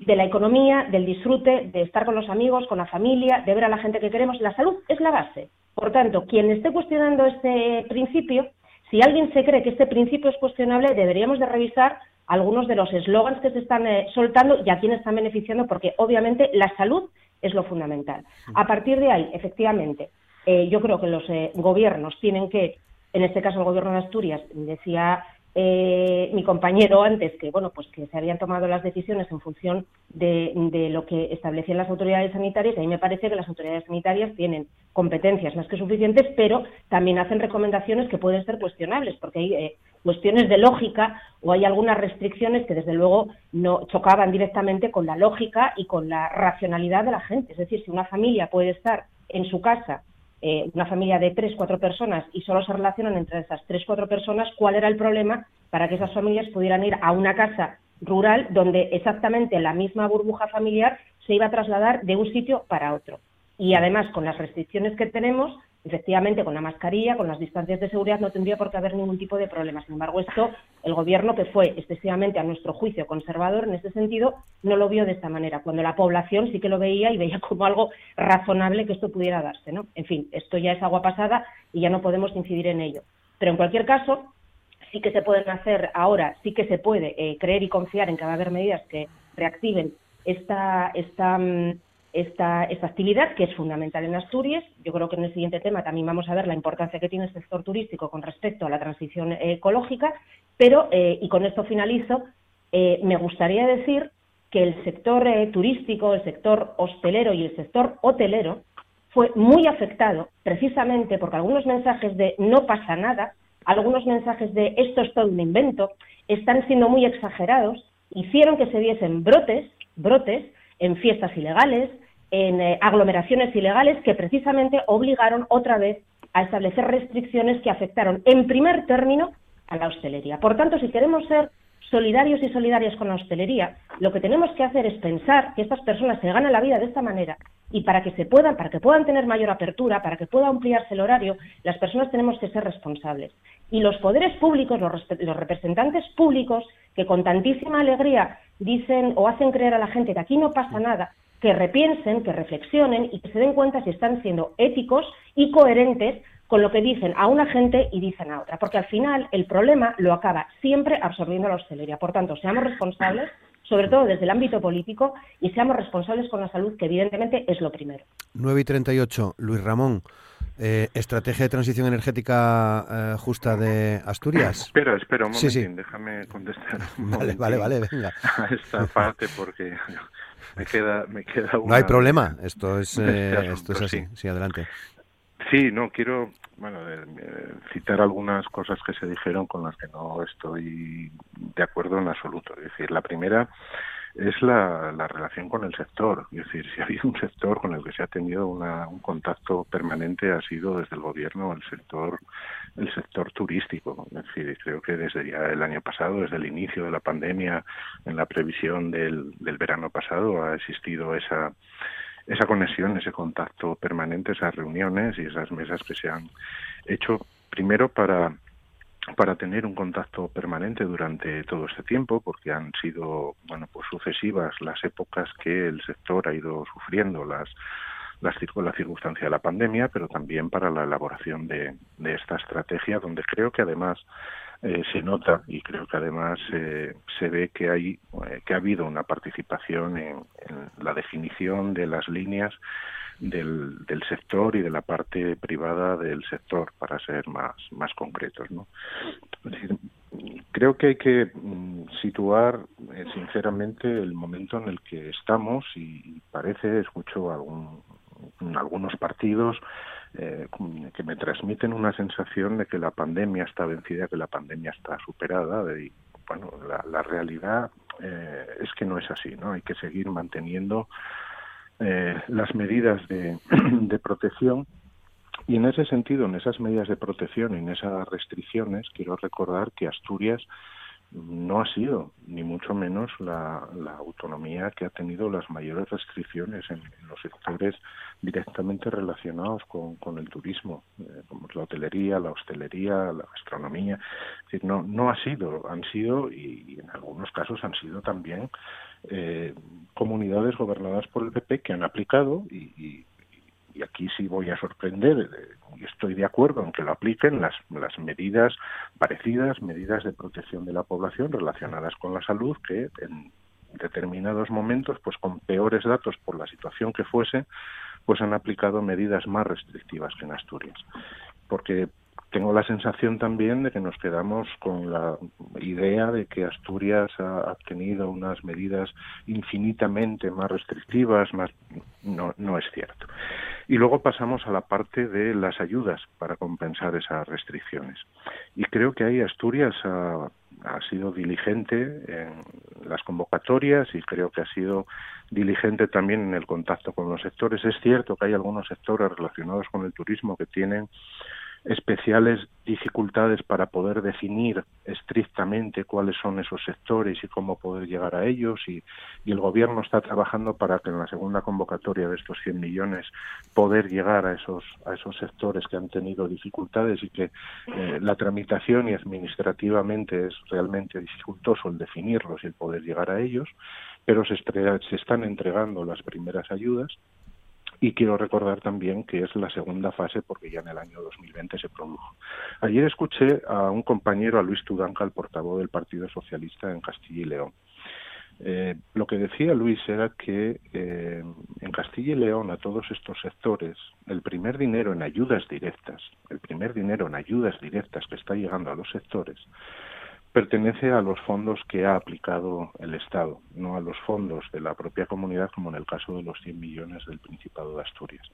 S6: De la economía, del disfrute, de estar con los amigos, con la familia, de ver a la gente que queremos. La salud es la base. Por tanto, quien esté cuestionando este principio, si alguien se cree que este principio es cuestionable, deberíamos de revisar algunos de los eslogans que se están eh, soltando y a quién están beneficiando, porque obviamente la salud es lo fundamental. A partir de ahí, efectivamente, eh, yo creo que los eh, gobiernos tienen que, en este caso el gobierno de Asturias, decía eh, mi compañero antes que bueno pues que se habían tomado las decisiones en función de, lo que establecían las autoridades sanitarias y a mí me parece que las autoridades sanitarias tienen competencias más que suficientes pero también hacen recomendaciones que pueden ser cuestionables porque hay eh, cuestiones de lógica o hay algunas restricciones que desde luego no chocaban directamente con la lógica y con la racionalidad de la gente es decir si una familia puede estar en su casa eh, una familia de tres, cuatro personas y solo se relacionan entre esas tres, cuatro personas, ¿cuál era el problema para que esas familias pudieran ir a una casa rural donde exactamente la misma burbuja familiar se iba a trasladar de un sitio para otro? Y además, con las restricciones que tenemos, efectivamente con la mascarilla, con las distancias de seguridad, no tendría por qué haber ningún tipo de problema. Sin embargo, esto el Gobierno, que fue excesivamente, a nuestro juicio, conservador en este sentido, no lo vio de esta manera, cuando la población sí que lo veía y veía como algo razonable que esto pudiera darse. ¿no? En fin, esto ya es agua pasada y ya no podemos incidir en ello. Pero en cualquier caso, sí que se pueden hacer ahora, sí que se puede eh, creer y confiar en que va a haber medidas que reactiven esta, esta, mm, esta, esta actividad, que es fundamental en Asturias. Yo creo que en el siguiente tema también vamos a ver la importancia que tiene el sector turístico con respecto a la transición ecológica, pero, eh, y con esto finalizo, eh, me gustaría decir que el sector eh, turístico, el sector hostelero y el sector hotelero fue muy afectado precisamente porque algunos mensajes de no pasa nada, algunos mensajes de esto es todo un invento, están siendo muy exagerados, hicieron que se diesen brotes, brotes en fiestas ilegales, en eh, aglomeraciones ilegales que precisamente obligaron otra vez a establecer restricciones que afectaron en primer término a la hostelería. Por tanto, si queremos ser solidarios y solidarias con la hostelería, lo que tenemos que hacer es pensar que estas personas se ganan la vida de esta manera y para que se puedan, para que puedan tener mayor apertura, para que pueda ampliarse el horario, las personas tenemos que ser responsables. Y los poderes públicos, los, los representantes públicos, que con tantísima alegría dicen o hacen creer a la gente que aquí no pasa nada, que repiensen, que reflexionen y que se den cuenta si están siendo éticos y coherentes con lo que dicen a una gente y dicen a otra, porque al final el problema lo acaba siempre absorbiendo la hostelería. Por tanto, seamos responsables, sobre todo desde el ámbito político, y seamos responsables con la salud, que evidentemente es lo primero.
S2: 9 y 38, Luis Ramón. Eh, ¿Estrategia de transición energética eh, justa de Asturias?
S3: Espera, espera un momentín, déjame contestar.
S2: vale, vale, vale, venga.
S3: A esta parte porque me queda, me queda
S2: No hay problema, esto es, eh, esto es así, sí. adelante.
S3: Sí, no, quiero bueno, citar algunas cosas que se dijeron con las que no estoy de acuerdo en absoluto. Es decir, la primera es la, la, relación con el sector. Es decir, si ha habido un sector con el que se ha tenido una, un contacto permanente ha sido desde el gobierno el sector el sector turístico. Es decir, creo que desde ya el año pasado, desde el inicio de la pandemia, en la previsión del, del verano pasado, ha existido esa esa conexión, ese contacto permanente, esas reuniones y esas mesas que se han hecho primero para para tener un contacto permanente durante todo este tiempo, porque han sido, bueno, pues sucesivas las épocas que el sector ha ido sufriendo las las la circunstancia de la pandemia, pero también para la elaboración de, de esta estrategia, donde creo que además eh, se nota y creo que además eh, se ve que hay eh, que ha habido una participación en, la definición de las líneas del, sector y de la parte privada del sector, para ser más, más concretos. ¿no? Creo que hay que mm, situar eh, sinceramente el momento en el que estamos y parece, escucho algún, algunos partidos eh, que me transmiten una sensación de que la pandemia está vencida, que la pandemia está superada. Y, bueno, la, la realidad eh, es que no es así, ¿no? Hay que seguir manteniendo eh, las medidas de, de protección y en ese sentido, en esas medidas de protección y en esas restricciones, quiero recordar que Asturias no ha sido, ni mucho menos, la, la autonomía que ha tenido las mayores restricciones en, los sectores directamente relacionados con, el turismo, eh, como la hotelería, la hostelería, la gastronomía. Decir, no, no ha sido, han sido, y, y en algunos casos han sido también eh, comunidades gobernadas por el PP que han aplicado y, y, y aquí sí voy a sorprender eh, y estoy de acuerdo en que lo apliquen las, las medidas parecidas, medidas de protección de la población relacionadas con la salud que en determinados momentos, pues con peores datos por la situación que fuese, pues han aplicado medidas más restrictivas que en Asturias. Porque tengo la sensación también de que nos quedamos con la idea de que Asturias ha, tenido unas medidas infinitamente más restrictivas, más no, no es cierto. Y luego pasamos a la parte de las ayudas para compensar esas restricciones. Y creo que ahí Asturias ha, ha sido diligente en las convocatorias y creo que ha sido diligente también en el contacto con los sectores. Es cierto que hay algunos sectores relacionados con el turismo que tienen especiales dificultades para poder definir estrictamente cuáles son esos sectores y cómo poder llegar a ellos y, el gobierno está trabajando para que en la segunda convocatoria de estos 100 millones poder llegar a esos a esos sectores que han tenido dificultades y que eh, la tramitación y administrativamente es realmente dificultoso el definirlos y el poder llegar a ellos pero se, se están entregando las primeras ayudas y quiero recordar también que es la segunda fase porque ya en el año 2020 se produjo. Ayer escuché a un compañero, a Luis Tudanca, el portavoz del Partido Socialista en Castilla y León. Eh, lo que decía Luis era que eh, en Castilla y León a todos estos sectores el primer dinero en ayudas directas, el primer dinero en ayudas directas que está llegando a los sectores pertenece a los fondos que ha aplicado el Estado, no a los fondos de la propia comunidad, como en el caso de los 100 millones del Principado de Asturias.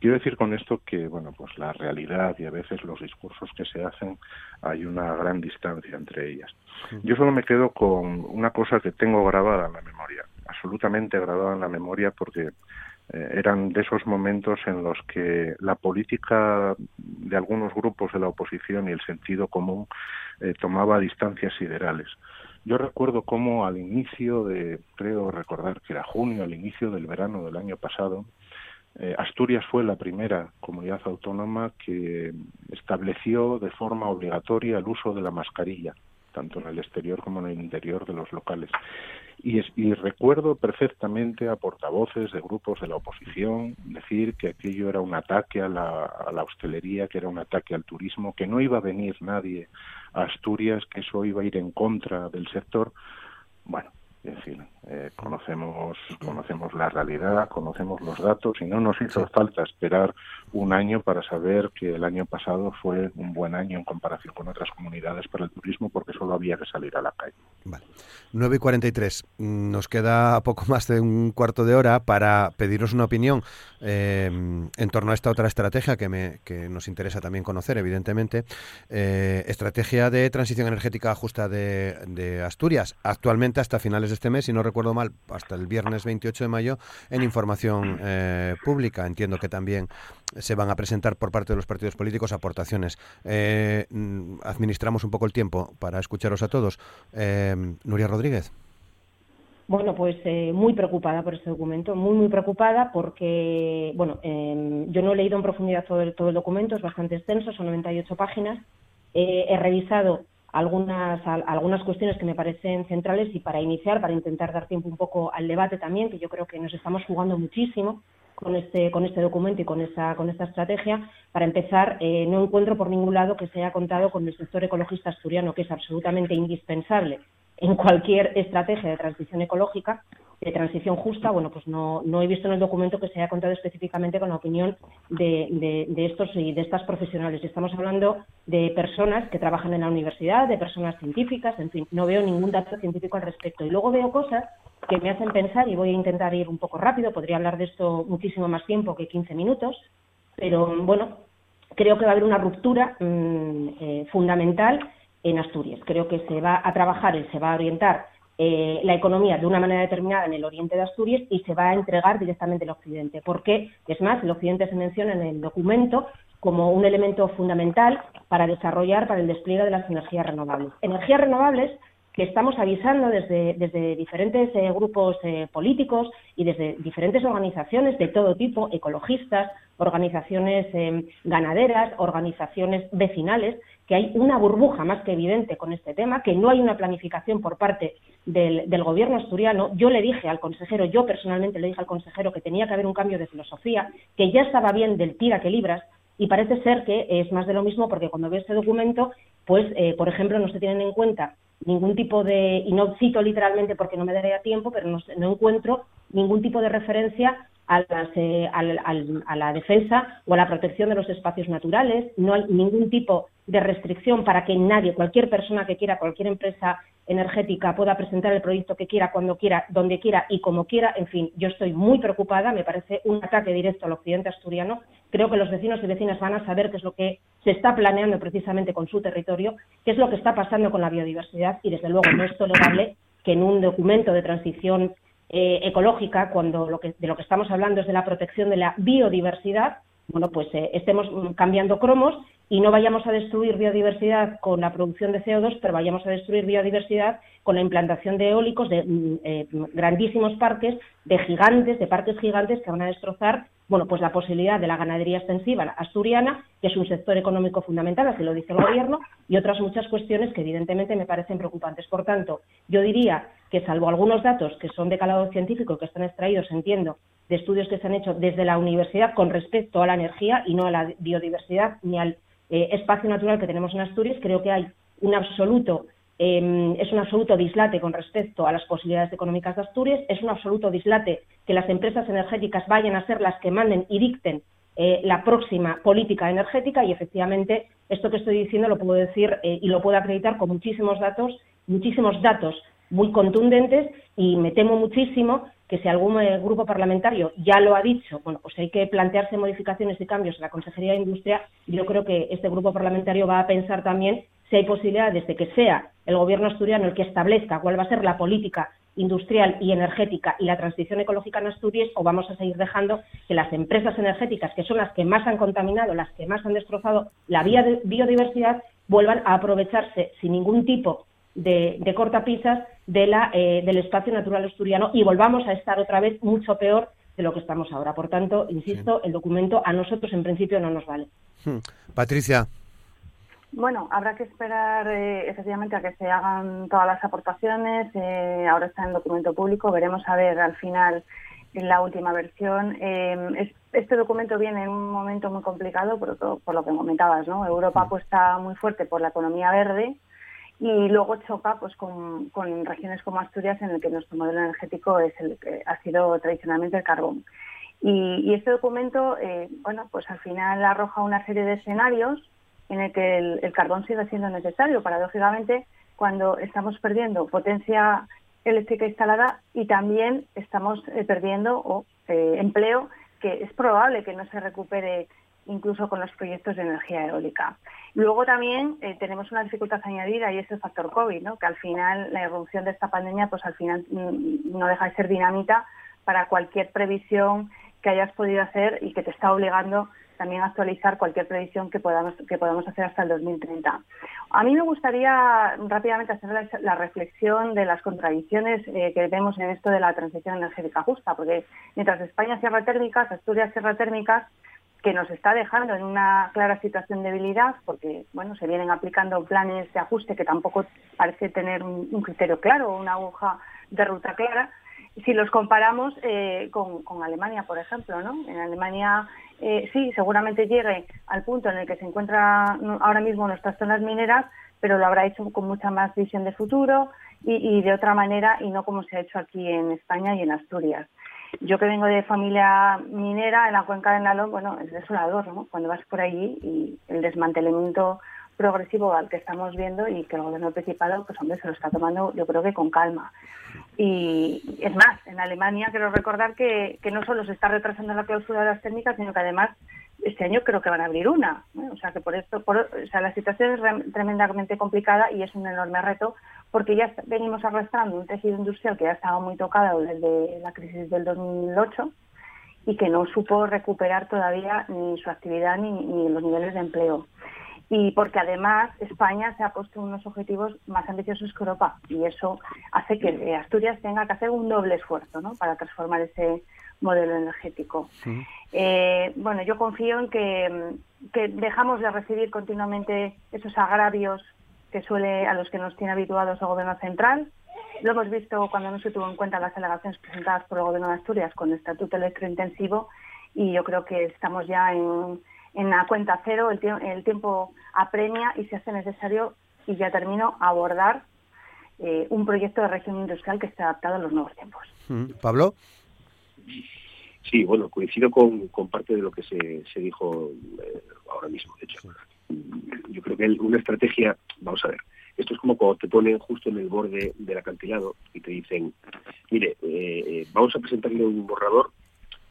S3: Quiero decir con esto que, bueno, pues la realidad y a veces los discursos que se hacen hay una gran distancia entre ellas. Yo solo me quedo con una cosa que tengo grabada en la memoria, absolutamente grabada en la memoria porque eran de esos momentos en los que la política de algunos grupos de la oposición y el sentido común eh, tomaba distancias siderales. Yo recuerdo cómo al inicio de, creo recordar que era junio, al inicio del verano del año pasado, eh, Asturias fue la primera comunidad autónoma que estableció de forma obligatoria el uso de la mascarilla, tanto en el exterior como en el interior de los locales. Y, recuerdo perfectamente a portavoces de grupos de la oposición decir que aquello era un ataque a la, a la hostelería, que era un ataque al turismo, que no iba a venir nadie a Asturias, que eso iba a ir en contra del sector. Bueno, en fin, eh, conocemos, conocemos la realidad, conocemos los datos y no nos hizo falta esperar un año para saber que el año pasado fue un buen año en comparación con otras comunidades para el turismo porque solo había que salir a la calle.
S2: Vale. 9 y 43. Nos queda poco más de un cuarto de hora para pediros una opinión eh, en torno a esta otra estrategia que, me, que nos interesa también conocer, evidentemente. Eh, estrategia de transición energética justa de, de Asturias. Actualmente hasta finales este mes, si no recuerdo mal, hasta el viernes 28 de mayo, en información eh, pública. Entiendo que también se van a presentar por parte de los partidos políticos aportaciones. Eh, mm, administramos un poco el tiempo para escucharos a todos. Eh, Nuria Rodríguez.
S6: Bueno, pues muy preocupada por este documento, muy, muy preocupada porque, bueno, yo no he leído en profundidad todo el, todo el documento, es bastante extenso, son 98 páginas. he revisado algunas, algunas cuestiones que me parecen centrales y para iniciar, para intentar dar tiempo un poco al debate también, que yo creo que nos estamos jugando muchísimo con este, con este documento y con esta, con esta estrategia. Para empezar, eh, no encuentro por ningún lado que se haya contado con el sector ecologista asturiano, que es absolutamente indispensable en cualquier estrategia de transición ecológica, de transición justa, bueno, pues no, no he visto en el documento que se haya contado específicamente con la opinión de, de, estos y de estas profesionales. Estamos hablando de personas que trabajan en la universidad, de personas científicas, en fin, no veo ningún dato científico al respecto. Y luego veo cosas que me hacen pensar, y voy a intentar ir un poco rápido, podría hablar de esto muchísimo más tiempo que 15 minutos, pero bueno, creo que va a haber una ruptura mm, eh, fundamental en Asturias. Creo que se va a trabajar y se va a orientar eh, la economía de una manera determinada en el oriente de Asturias y se va a entregar directamente al occidente. Porque, es más, el occidente se menciona en el documento como un elemento fundamental para desarrollar, para el despliegue de las energías renovables. Energías renovables que estamos avisando desde, desde diferentes eh, grupos eh, políticos y desde diferentes organizaciones de todo tipo, ecologistas, organizaciones ganaderas, organizaciones vecinales, que hay una burbuja más que evidente con este tema, que no hay una planificación por parte del, gobierno asturiano. Yo le dije al consejero, yo personalmente le dije al consejero que tenía que haber un cambio de filosofía, que ya estaba bien del tira que libras, y parece ser que es más de lo mismo porque cuando veo este documento, pues, por ejemplo, no se tienen en cuenta ningún tipo de, y no cito literalmente porque no me daría tiempo, pero no, no encuentro ningún tipo de referencia a, las, eh, a, la defensa o a la protección de los espacios naturales, no hay ningún tipo de restricción para que nadie, cualquier persona que quiera, cualquier empresa energética pueda presentar el proyecto que quiera, cuando quiera, donde quiera y como quiera. En fin, yo estoy muy preocupada, me parece un ataque directo al occidente asturiano. Creo que los vecinos y vecinas van a saber qué es lo que se está planeando precisamente con su territorio, qué es lo que está pasando con la biodiversidad y, desde luego, no es tolerable que en un documento de transición eh, ecológica, cuando lo que, de lo que estamos hablando es de la protección de la biodiversidad, bueno, pues eh, estemos cambiando cromos y no vayamos a destruir biodiversidad con la producción de CO2, pero vayamos a destruir biodiversidad con la implantación de eólicos, de mm, eh, grandísimos parques, de gigantes, de parques gigantes que van a destrozar bueno, pues la posibilidad de la ganadería extensiva asturiana, que es un sector económico fundamental, así lo dice el Gobierno, y otras muchas cuestiones que evidentemente me parecen preocupantes. Por tanto, yo diría que salvo algunos datos que son de calado científico, que están extraídos, entiendo, de estudios que se han hecho desde la universidad con respecto a la energía y no a la biodiversidad ni al eh, espacio natural que tenemos en Asturias, creo que hay un absoluto em, es un absoluto dislate con respecto a las posibilidades económicas de Asturias, es un absoluto dislate que las empresas energéticas vayan a ser las que manden y dicten eh, la próxima política energética y efectivamente esto que estoy diciendo lo puedo decir eh, y lo puedo acreditar con muchísimos datos, muchísimos datos muy contundentes y me temo muchísimo que si algún eh, grupo parlamentario ya lo ha dicho, bueno, pues hay que plantearse modificaciones y cambios en la Consejería de Industria, yo creo que este grupo parlamentario va a pensar también si hay posibilidades de que sea el gobierno asturiano el que establezca cuál va a ser la política industrial y energética y la transición ecológica en Asturias o vamos a seguir dejando que las empresas energéticas, que son las que más han contaminado, las que más han destrozado la biodiversidad, vuelvan a aprovecharse sin ningún tipo de, de cortapisas de la, eh, del espacio natural asturiano y volvamos a estar otra vez mucho peor de lo que estamos ahora. Por tanto, insisto, el documento a nosotros en principio no nos vale.
S2: Hmm. Patricia.
S5: Bueno, habrá que esperar eh, efectivamente a que se hagan todas las aportaciones. Eh, ahora está en documento público. Veremos a ver al final en la última versión. este documento viene en un momento muy complicado por, por lo que comentabas, ¿no? Europa apuesta muy fuerte por la economía verde y luego choca pues con, regiones como Asturias en el que nuestro modelo energético es el que ha sido tradicionalmente el carbón. Y, este documento, eh, bueno, pues al final arroja una serie de escenarios en el que el, carbón sigue siendo necesario, paradójicamente, cuando estamos perdiendo potencia eléctrica instalada y también estamos eh, perdiendo eh, empleo que es probable que no se recupere incluso con los proyectos de energía eólica. Luego también eh, tenemos una dificultad añadida y es el factor COVID, ¿no? que al final la irrupción de esta pandemia pues al final mm, no deja de ser dinamita para cualquier previsión que hayas podido hacer y que te está obligando también a actualizar cualquier previsión que podamos, que podamos hacer hasta el 2030. A mí me gustaría rápidamente hacer la, reflexión de las contradicciones eh, que vemos en esto de la transición energética justa, porque mientras España cierra térmicas, Asturias cierra térmicas, que nos está dejando en una clara situación de debilidad, porque bueno, se vienen aplicando planes de ajuste que tampoco parece tener un, criterio claro o una aguja de ruta clara. Si los comparamos eh, con, Alemania, por ejemplo, ¿no? En Alemania eh, sí, seguramente llegue al punto en el que se encuentra ahora mismo nuestras zonas mineras, pero lo habrá hecho con mucha más visión de futuro y, y de otra manera y no como se ha hecho aquí en España y en Asturias. Yo que vengo de familia minera en la cuenca de Nalón, bueno, es desolador, ¿no? Cuando vas por allí y el desmantelamiento progresivo al que estamos viendo y que el gobierno principal, pues hombre, se lo está tomando yo creo que con calma. Y es más, en Alemania quiero recordar que, que no solo se está retrasando la clausura de las técnicas, sino que además este año creo que van a abrir una. O sea que por esto, o sea, la situación es tremendamente complicada y es un enorme reto porque ya venimos arrastrando un tejido industrial que ya estaba muy tocado desde la crisis del 2008 y que no supo recuperar todavía ni su actividad ni, los niveles de empleo. Y porque además España se ha puesto unos objetivos más ambiciosos que Europa y eso hace que Asturias tenga que hacer un doble esfuerzo ¿no? para transformar ese modelo energético. Eh, bueno, yo confío en que, que dejamos de recibir continuamente esos agravios que suele a los que nos tiene habituados el Gobierno central. Lo hemos visto cuando no se tuvo en cuenta las alegaciones presentadas por el Gobierno de Asturias con el Estatuto Electrointensivo y yo creo que estamos ya en, en la cuenta cero, el, el, tiempo apremia y se hace necesario, y ya termino, abordar eh, un proyecto de región industrial que esté adaptado a los nuevos tiempos.
S2: Mm, Pablo.
S4: Sí, bueno, coincido con, con parte de lo que se, se dijo eh, ahora mismo, de hecho yo creo que una estrategia, vamos a ver, esto es como cuando te ponen justo en el borde del acantilado y te dicen, mire, eh, eh, vamos a presentarle un borrador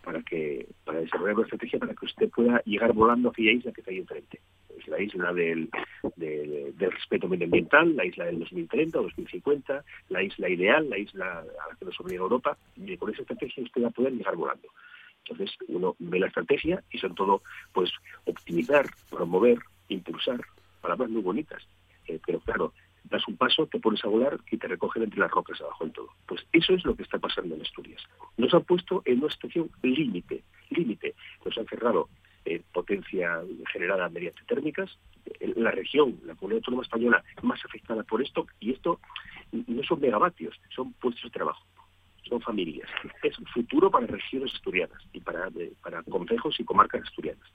S4: para que para desarrollar una estrategia para que usted pueda llegar volando a aquella isla que está ahí enfrente. Es la isla del, del, respeto medioambiental, la isla del 2030 o 2050, la isla ideal, la isla a la que nos obliga Europa, y con esa estrategia usted va a poder llegar volando. Entonces uno ve la estrategia y son todo, pues, optimizar, promover, impulsar, palabras muy bonitas. Eh, pero claro, das un paso, te pones a volar y te recogen entre las rocas abajo en todo. Pues eso es lo que está pasando en Asturias. Nos han puesto en una situación límite, límite. Nos han cerrado eh, potencia generada mediante térmicas. La región, la comunidad autónoma española más afectada por esto, y esto no son megavatios, son puestos de trabajo son familias. Es un futuro para regiones asturianas y para, eh, para y comarcas asturianas.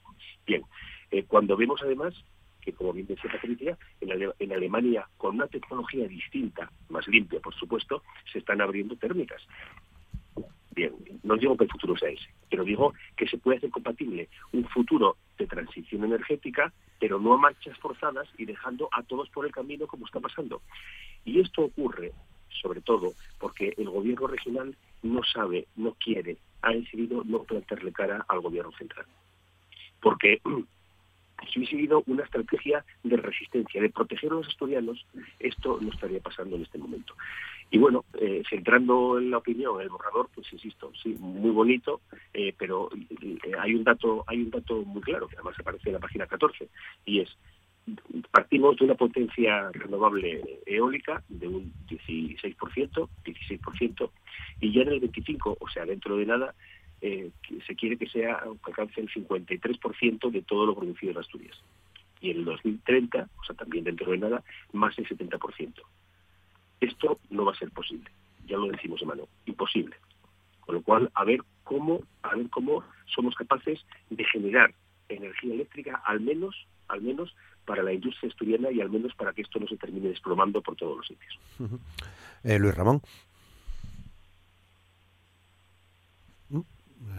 S4: Bien, eh, cuando vemos además que, como bien decía Patricia, en, en, Alemania, con una tecnología distinta, más limpia, por supuesto, se están abriendo térmicas. Bien, no digo que el futuro sea ese, pero digo que se puede hacer compatible un futuro de transición energética, pero no a marchas forzadas y dejando a todos por el camino como está pasando. Y esto ocurre sobre todo porque el gobierno regional no sabe, no quiere, ha decidido no plantearle cara al gobierno central. Porque si hubiese sido una estrategia de resistencia, de proteger a los asturianos, esto no estaría pasando en este momento. Y bueno, eh, centrando en la opinión, el borrador, pues insisto, sí, muy bonito, eh, pero eh, hay un dato, hay un dato muy claro que además aparece en la página 14 y es partimos de una potencia renovable eólica de un 16%, 16%, y ya en el 25, o sea, dentro de nada, eh, se quiere que sea que alcance el 53% de todo lo producido en Asturias. Y en el 2030, o sea, también dentro de nada, más del 70%. Esto no va a ser posible, ya lo decimos, hermano, imposible. Con lo cual, a ver cómo, a ver cómo somos capaces de generar energía eléctrica, al menos, al menos para la industria asturiana y al menos para que esto no se termine desplomando por todos los sitios.
S2: Eh, Luis Ramón. Mm,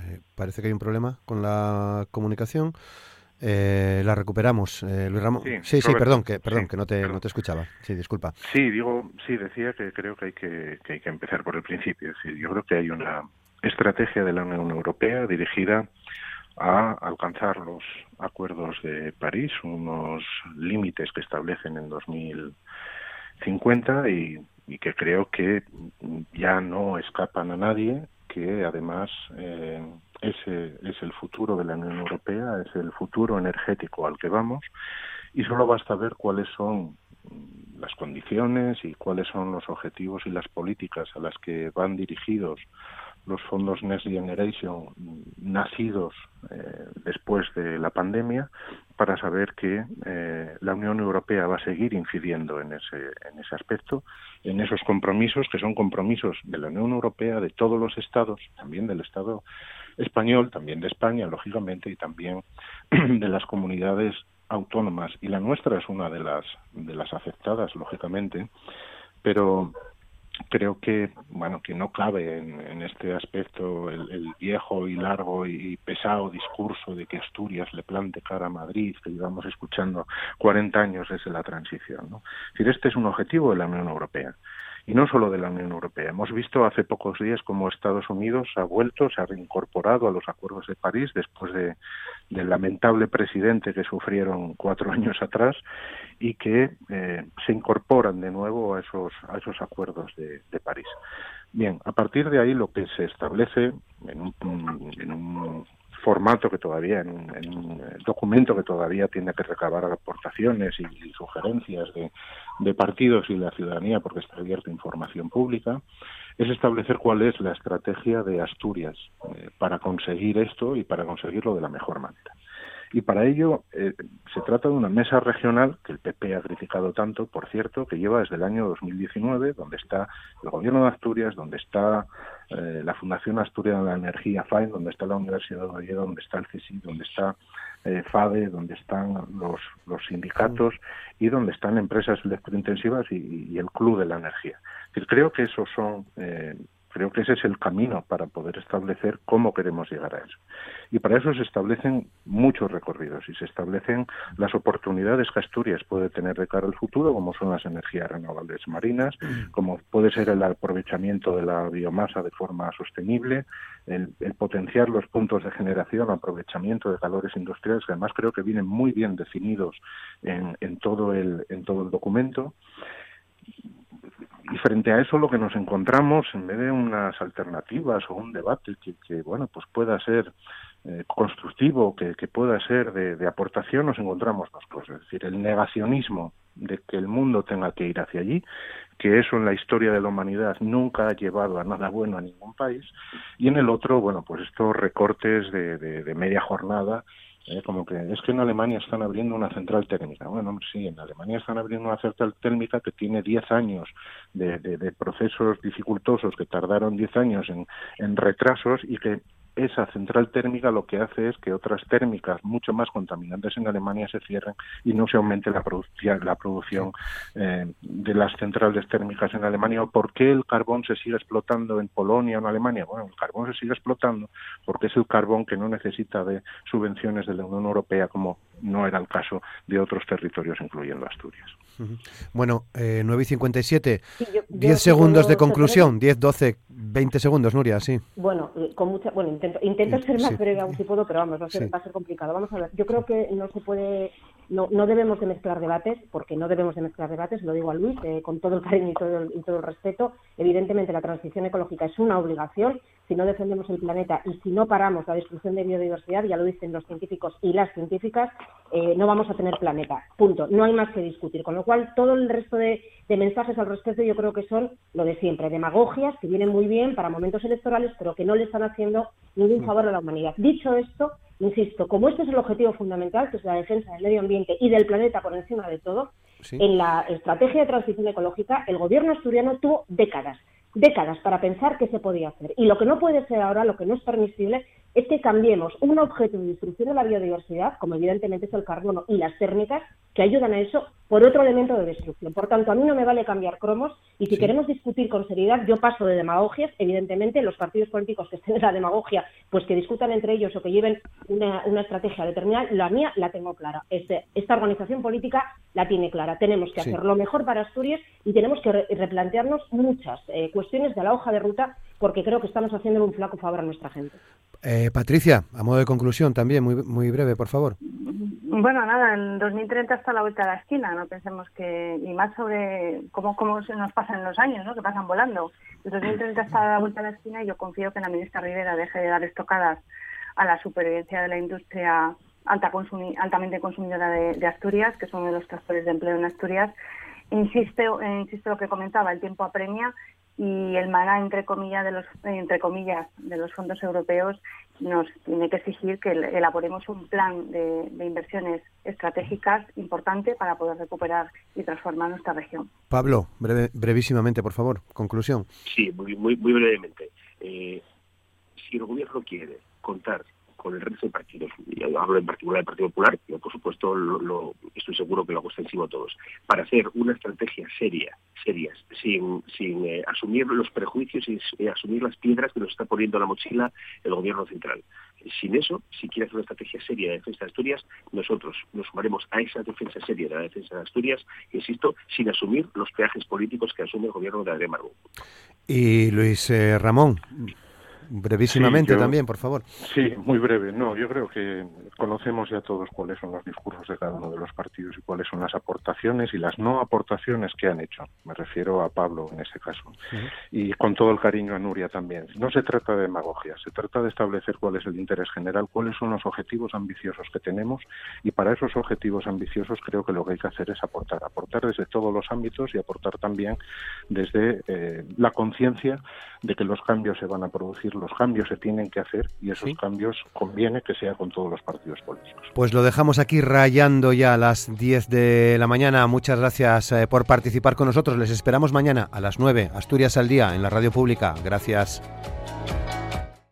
S2: eh, parece que hay un problema con la comunicación. Eh, la recuperamos, Luis Ramón. Sí, sí, perdón, que, perdón, que no te, no te escuchaba. Sí, disculpa.
S3: Sí, digo, sí, decía que creo que hay que, que hay que empezar por el principio. yo creo que hay una estrategia de la Unión Europea dirigida a alcanzar los acuerdos de París, unos límites que establecen en 2050 y, y que creo que ya no escapan a nadie, que además eh, ese es el futuro de la Unión Europea, es el futuro energético al que vamos y solo basta ver cuáles son las condiciones y cuáles son los objetivos y las políticas a las que van dirigidos los fondos Next Generation nacidos eh, después de la pandemia para saber que eh, la Unión Europea va a seguir incidiendo en ese, en ese aspecto, en esos compromisos que son compromisos de la Unión Europea, de todos los estados, también del Estado español, también de España, lógicamente, y también de las comunidades autónomas. Y la nuestra es una de las, de las afectadas, lógicamente, pero creo que bueno que no cabe en, este aspecto el, viejo y largo y pesado discurso de que Asturias le plante cara a Madrid que llevamos escuchando 40 años desde la transición ¿no? este es un objetivo de la Unión Europea y no solo de la Unión Europea. Hemos visto hace pocos días cómo Estados Unidos ha vuelto, se ha reincorporado a los acuerdos de París después de, del lamentable presidente que sufrieron cuatro años atrás y que eh, se incorporan de nuevo a esos, a esos acuerdos de, de París. Bien, a partir de ahí lo que se establece en un, en un formato que todavía, en, un eh, documento que todavía tiene que recabar aportaciones y, sugerencias de, de, partidos y la ciudadanía, porque está abierta información pública, es establecer cuál es la estrategia de Asturias eh, para conseguir esto y para conseguirlo de la mejor manera. Y para ello eh, se trata de una mesa regional que el PP ha criticado tanto, por cierto, que lleva desde el año 2019, donde está el Gobierno de Asturias, donde está eh, la Fundación Asturiana de la Energía, FAEN, donde está la Universidad de Oviedo, donde está el CSI, donde está eh, FADE, donde están los, los sindicatos y donde están empresas electrointensivas y, y el Club de la Energía. creo que esos son Creo que ese es el camino para poder establecer cómo queremos llegar a eso. Y para eso se establecen muchos recorridos y se establecen las oportunidades que Asturias puede tener de cara al futuro, como son las energías renovables marinas, como puede ser el aprovechamiento de la biomasa de forma sostenible, el, potenciar los puntos de generación, aprovechamiento de calores industriales, que además creo que vienen muy bien definidos en, en todo, el, en todo el documento y frente a eso lo que nos encontramos, en vez de unas alternativas o un debate que, bueno, pues pueda ser eh, constructivo, que, pueda ser de, aportación, nos encontramos dos cosas. Es decir, el negacionismo de que el mundo tenga que ir hacia allí, que eso en la historia de la humanidad nunca ha llevado a nada bueno a ningún país, y en el otro, bueno, pues estos recortes de media jornada ¿eh? como que es que en Alemania están abriendo una central térmica. Bueno, sí, en Alemania están abriendo una central térmica que tiene 10 años de, de, procesos dificultosos que tardaron 10 años en, en retrasos y que esa central térmica lo que hace es que otras térmicas mucho más contaminantes en Alemania se cierren y no se aumente la, producción, la producción eh, de las centrales térmicas en Alemania. ¿O por qué el carbón se sigue explotando en Polonia o en Alemania? Bueno, el carbón se sigue explotando porque es el carbón que no necesita de subvenciones de la Unión Europea como no era el caso de otros territorios, incluyendo Asturias.
S2: Bueno, eh, 9 y 57, 10 segundos de conclusión, 10, 12, 20 segundos, Nuria, sí.
S6: Bueno, eh, con mucha, bueno intento, intento ser más breve aún si puedo, pero vamos, va a, ser, va a ser complicado. Vamos a ver, yo creo que no se puede no, no debemos de mezclar debates, porque no debemos de mezclar debates, lo digo a Luis, eh, con todo el cariño y todo el, y todo el respeto. Evidentemente la transición ecológica es una obligación. Si no defendemos el planeta y si no paramos la destrucción de biodiversidad, ya lo dicen los científicos y las científicas, eh, no vamos a tener planeta. Punto. No hay más que discutir. Con lo cual, todo el resto de, de mensajes al respecto yo creo que son lo de siempre, demagogias que vienen muy bien para momentos electorales, pero que no le están haciendo ningún favor a la humanidad. Dicho esto, insisto, como este es el objetivo fundamental, que es la defensa del medio ambiente y del planeta por encima de todo, en la estrategia de transición ecológica el gobierno asturiano tuvo décadas, décadas para pensar qué se podía hacer. Y lo que no puede ser ahora, lo que no es permisible, es que cambiemos un objeto de destrucción de la biodiversidad, como evidentemente es el carbono y las térmicas, que ayudan a eso, por otro elemento de destrucción. Por tanto, a mí no me vale cambiar cromos y si queremos discutir con seriedad, yo paso de demagogias, evidentemente los partidos políticos que estén en la demagogia, pues que discutan entre ellos o que lleven una, estrategia determinada, la mía la tengo clara. Este, esta organización política la tiene clara. Tenemos que hacer lo mejor para Asturias y tenemos que replantearnos muchas eh, cuestiones de la hoja de ruta porque creo que estamos haciendo un flaco favor a nuestra gente.
S2: Eh, Patricia, a modo de conclusión también, muy, muy breve, por favor.
S5: Bueno, nada, en 2030 está la vuelta a la esquina, no pensemos que, y más sobre cómo, cómo se nos pasan los años, ¿no? que pasan volando. En 2030 está a la vuelta a la esquina y yo confío que la ministra Rivera deje de dar estocadas a la supervivencia de la industria alta altamente consumidora de, Asturias, que son uno de los tractores de empleo en Asturias. Insiste, eh, insisto lo que comentaba, el tiempo apremia y el maná entre comillas de los entre comillas de los fondos europeos nos tiene que exigir que elaboremos un plan de, inversiones estratégicas importante para poder recuperar y transformar nuestra región.
S2: Pablo, brevísimamente, por favor, conclusión.
S4: Sí, muy muy, muy brevemente. Eh, si el gobierno quiere contar con el resto de partidos, y hablo en particular del Partido Popular, pero por supuesto lo, estoy seguro que lo extensivo a todos, para hacer una estrategia seria, serias, sin, sin eh, asumir los prejuicios y eh, asumir las piedras que nos está poniendo la mochila el gobierno central. Sin eso, si quiere hacer una estrategia seria de defensa de Asturias, nosotros nos sumaremos a esa defensa seria de la defensa de Asturias, insisto, sin asumir los peajes políticos que asume el gobierno de Adrián
S2: Y Luis eh, Ramón, Brevísimamente también, por favor.
S3: Sí, muy breve. No, yo creo que conocemos ya todos cuáles son los discursos de cada uno de los partidos y cuáles son las aportaciones y las no aportaciones que han hecho. Me refiero a Pablo en ese caso. Y con todo el cariño a Nuria también. No se trata de demagogia, se trata de establecer cuál es el interés general, cuáles son los objetivos ambiciosos que tenemos y para esos objetivos ambiciosos creo que lo que hay que hacer es aportar, aportar desde todos los ámbitos y aportar también desde eh, la conciencia de que los cambios se van a producir los cambios se tienen que hacer y esos cambios conviene que sea con todos los partidos políticos.
S2: Pues lo dejamos aquí rayando ya a las 10 de la mañana. Muchas gracias eh, por participar con nosotros. Les esperamos mañana a las 9, Asturias al día, en la radio pública. Gracias.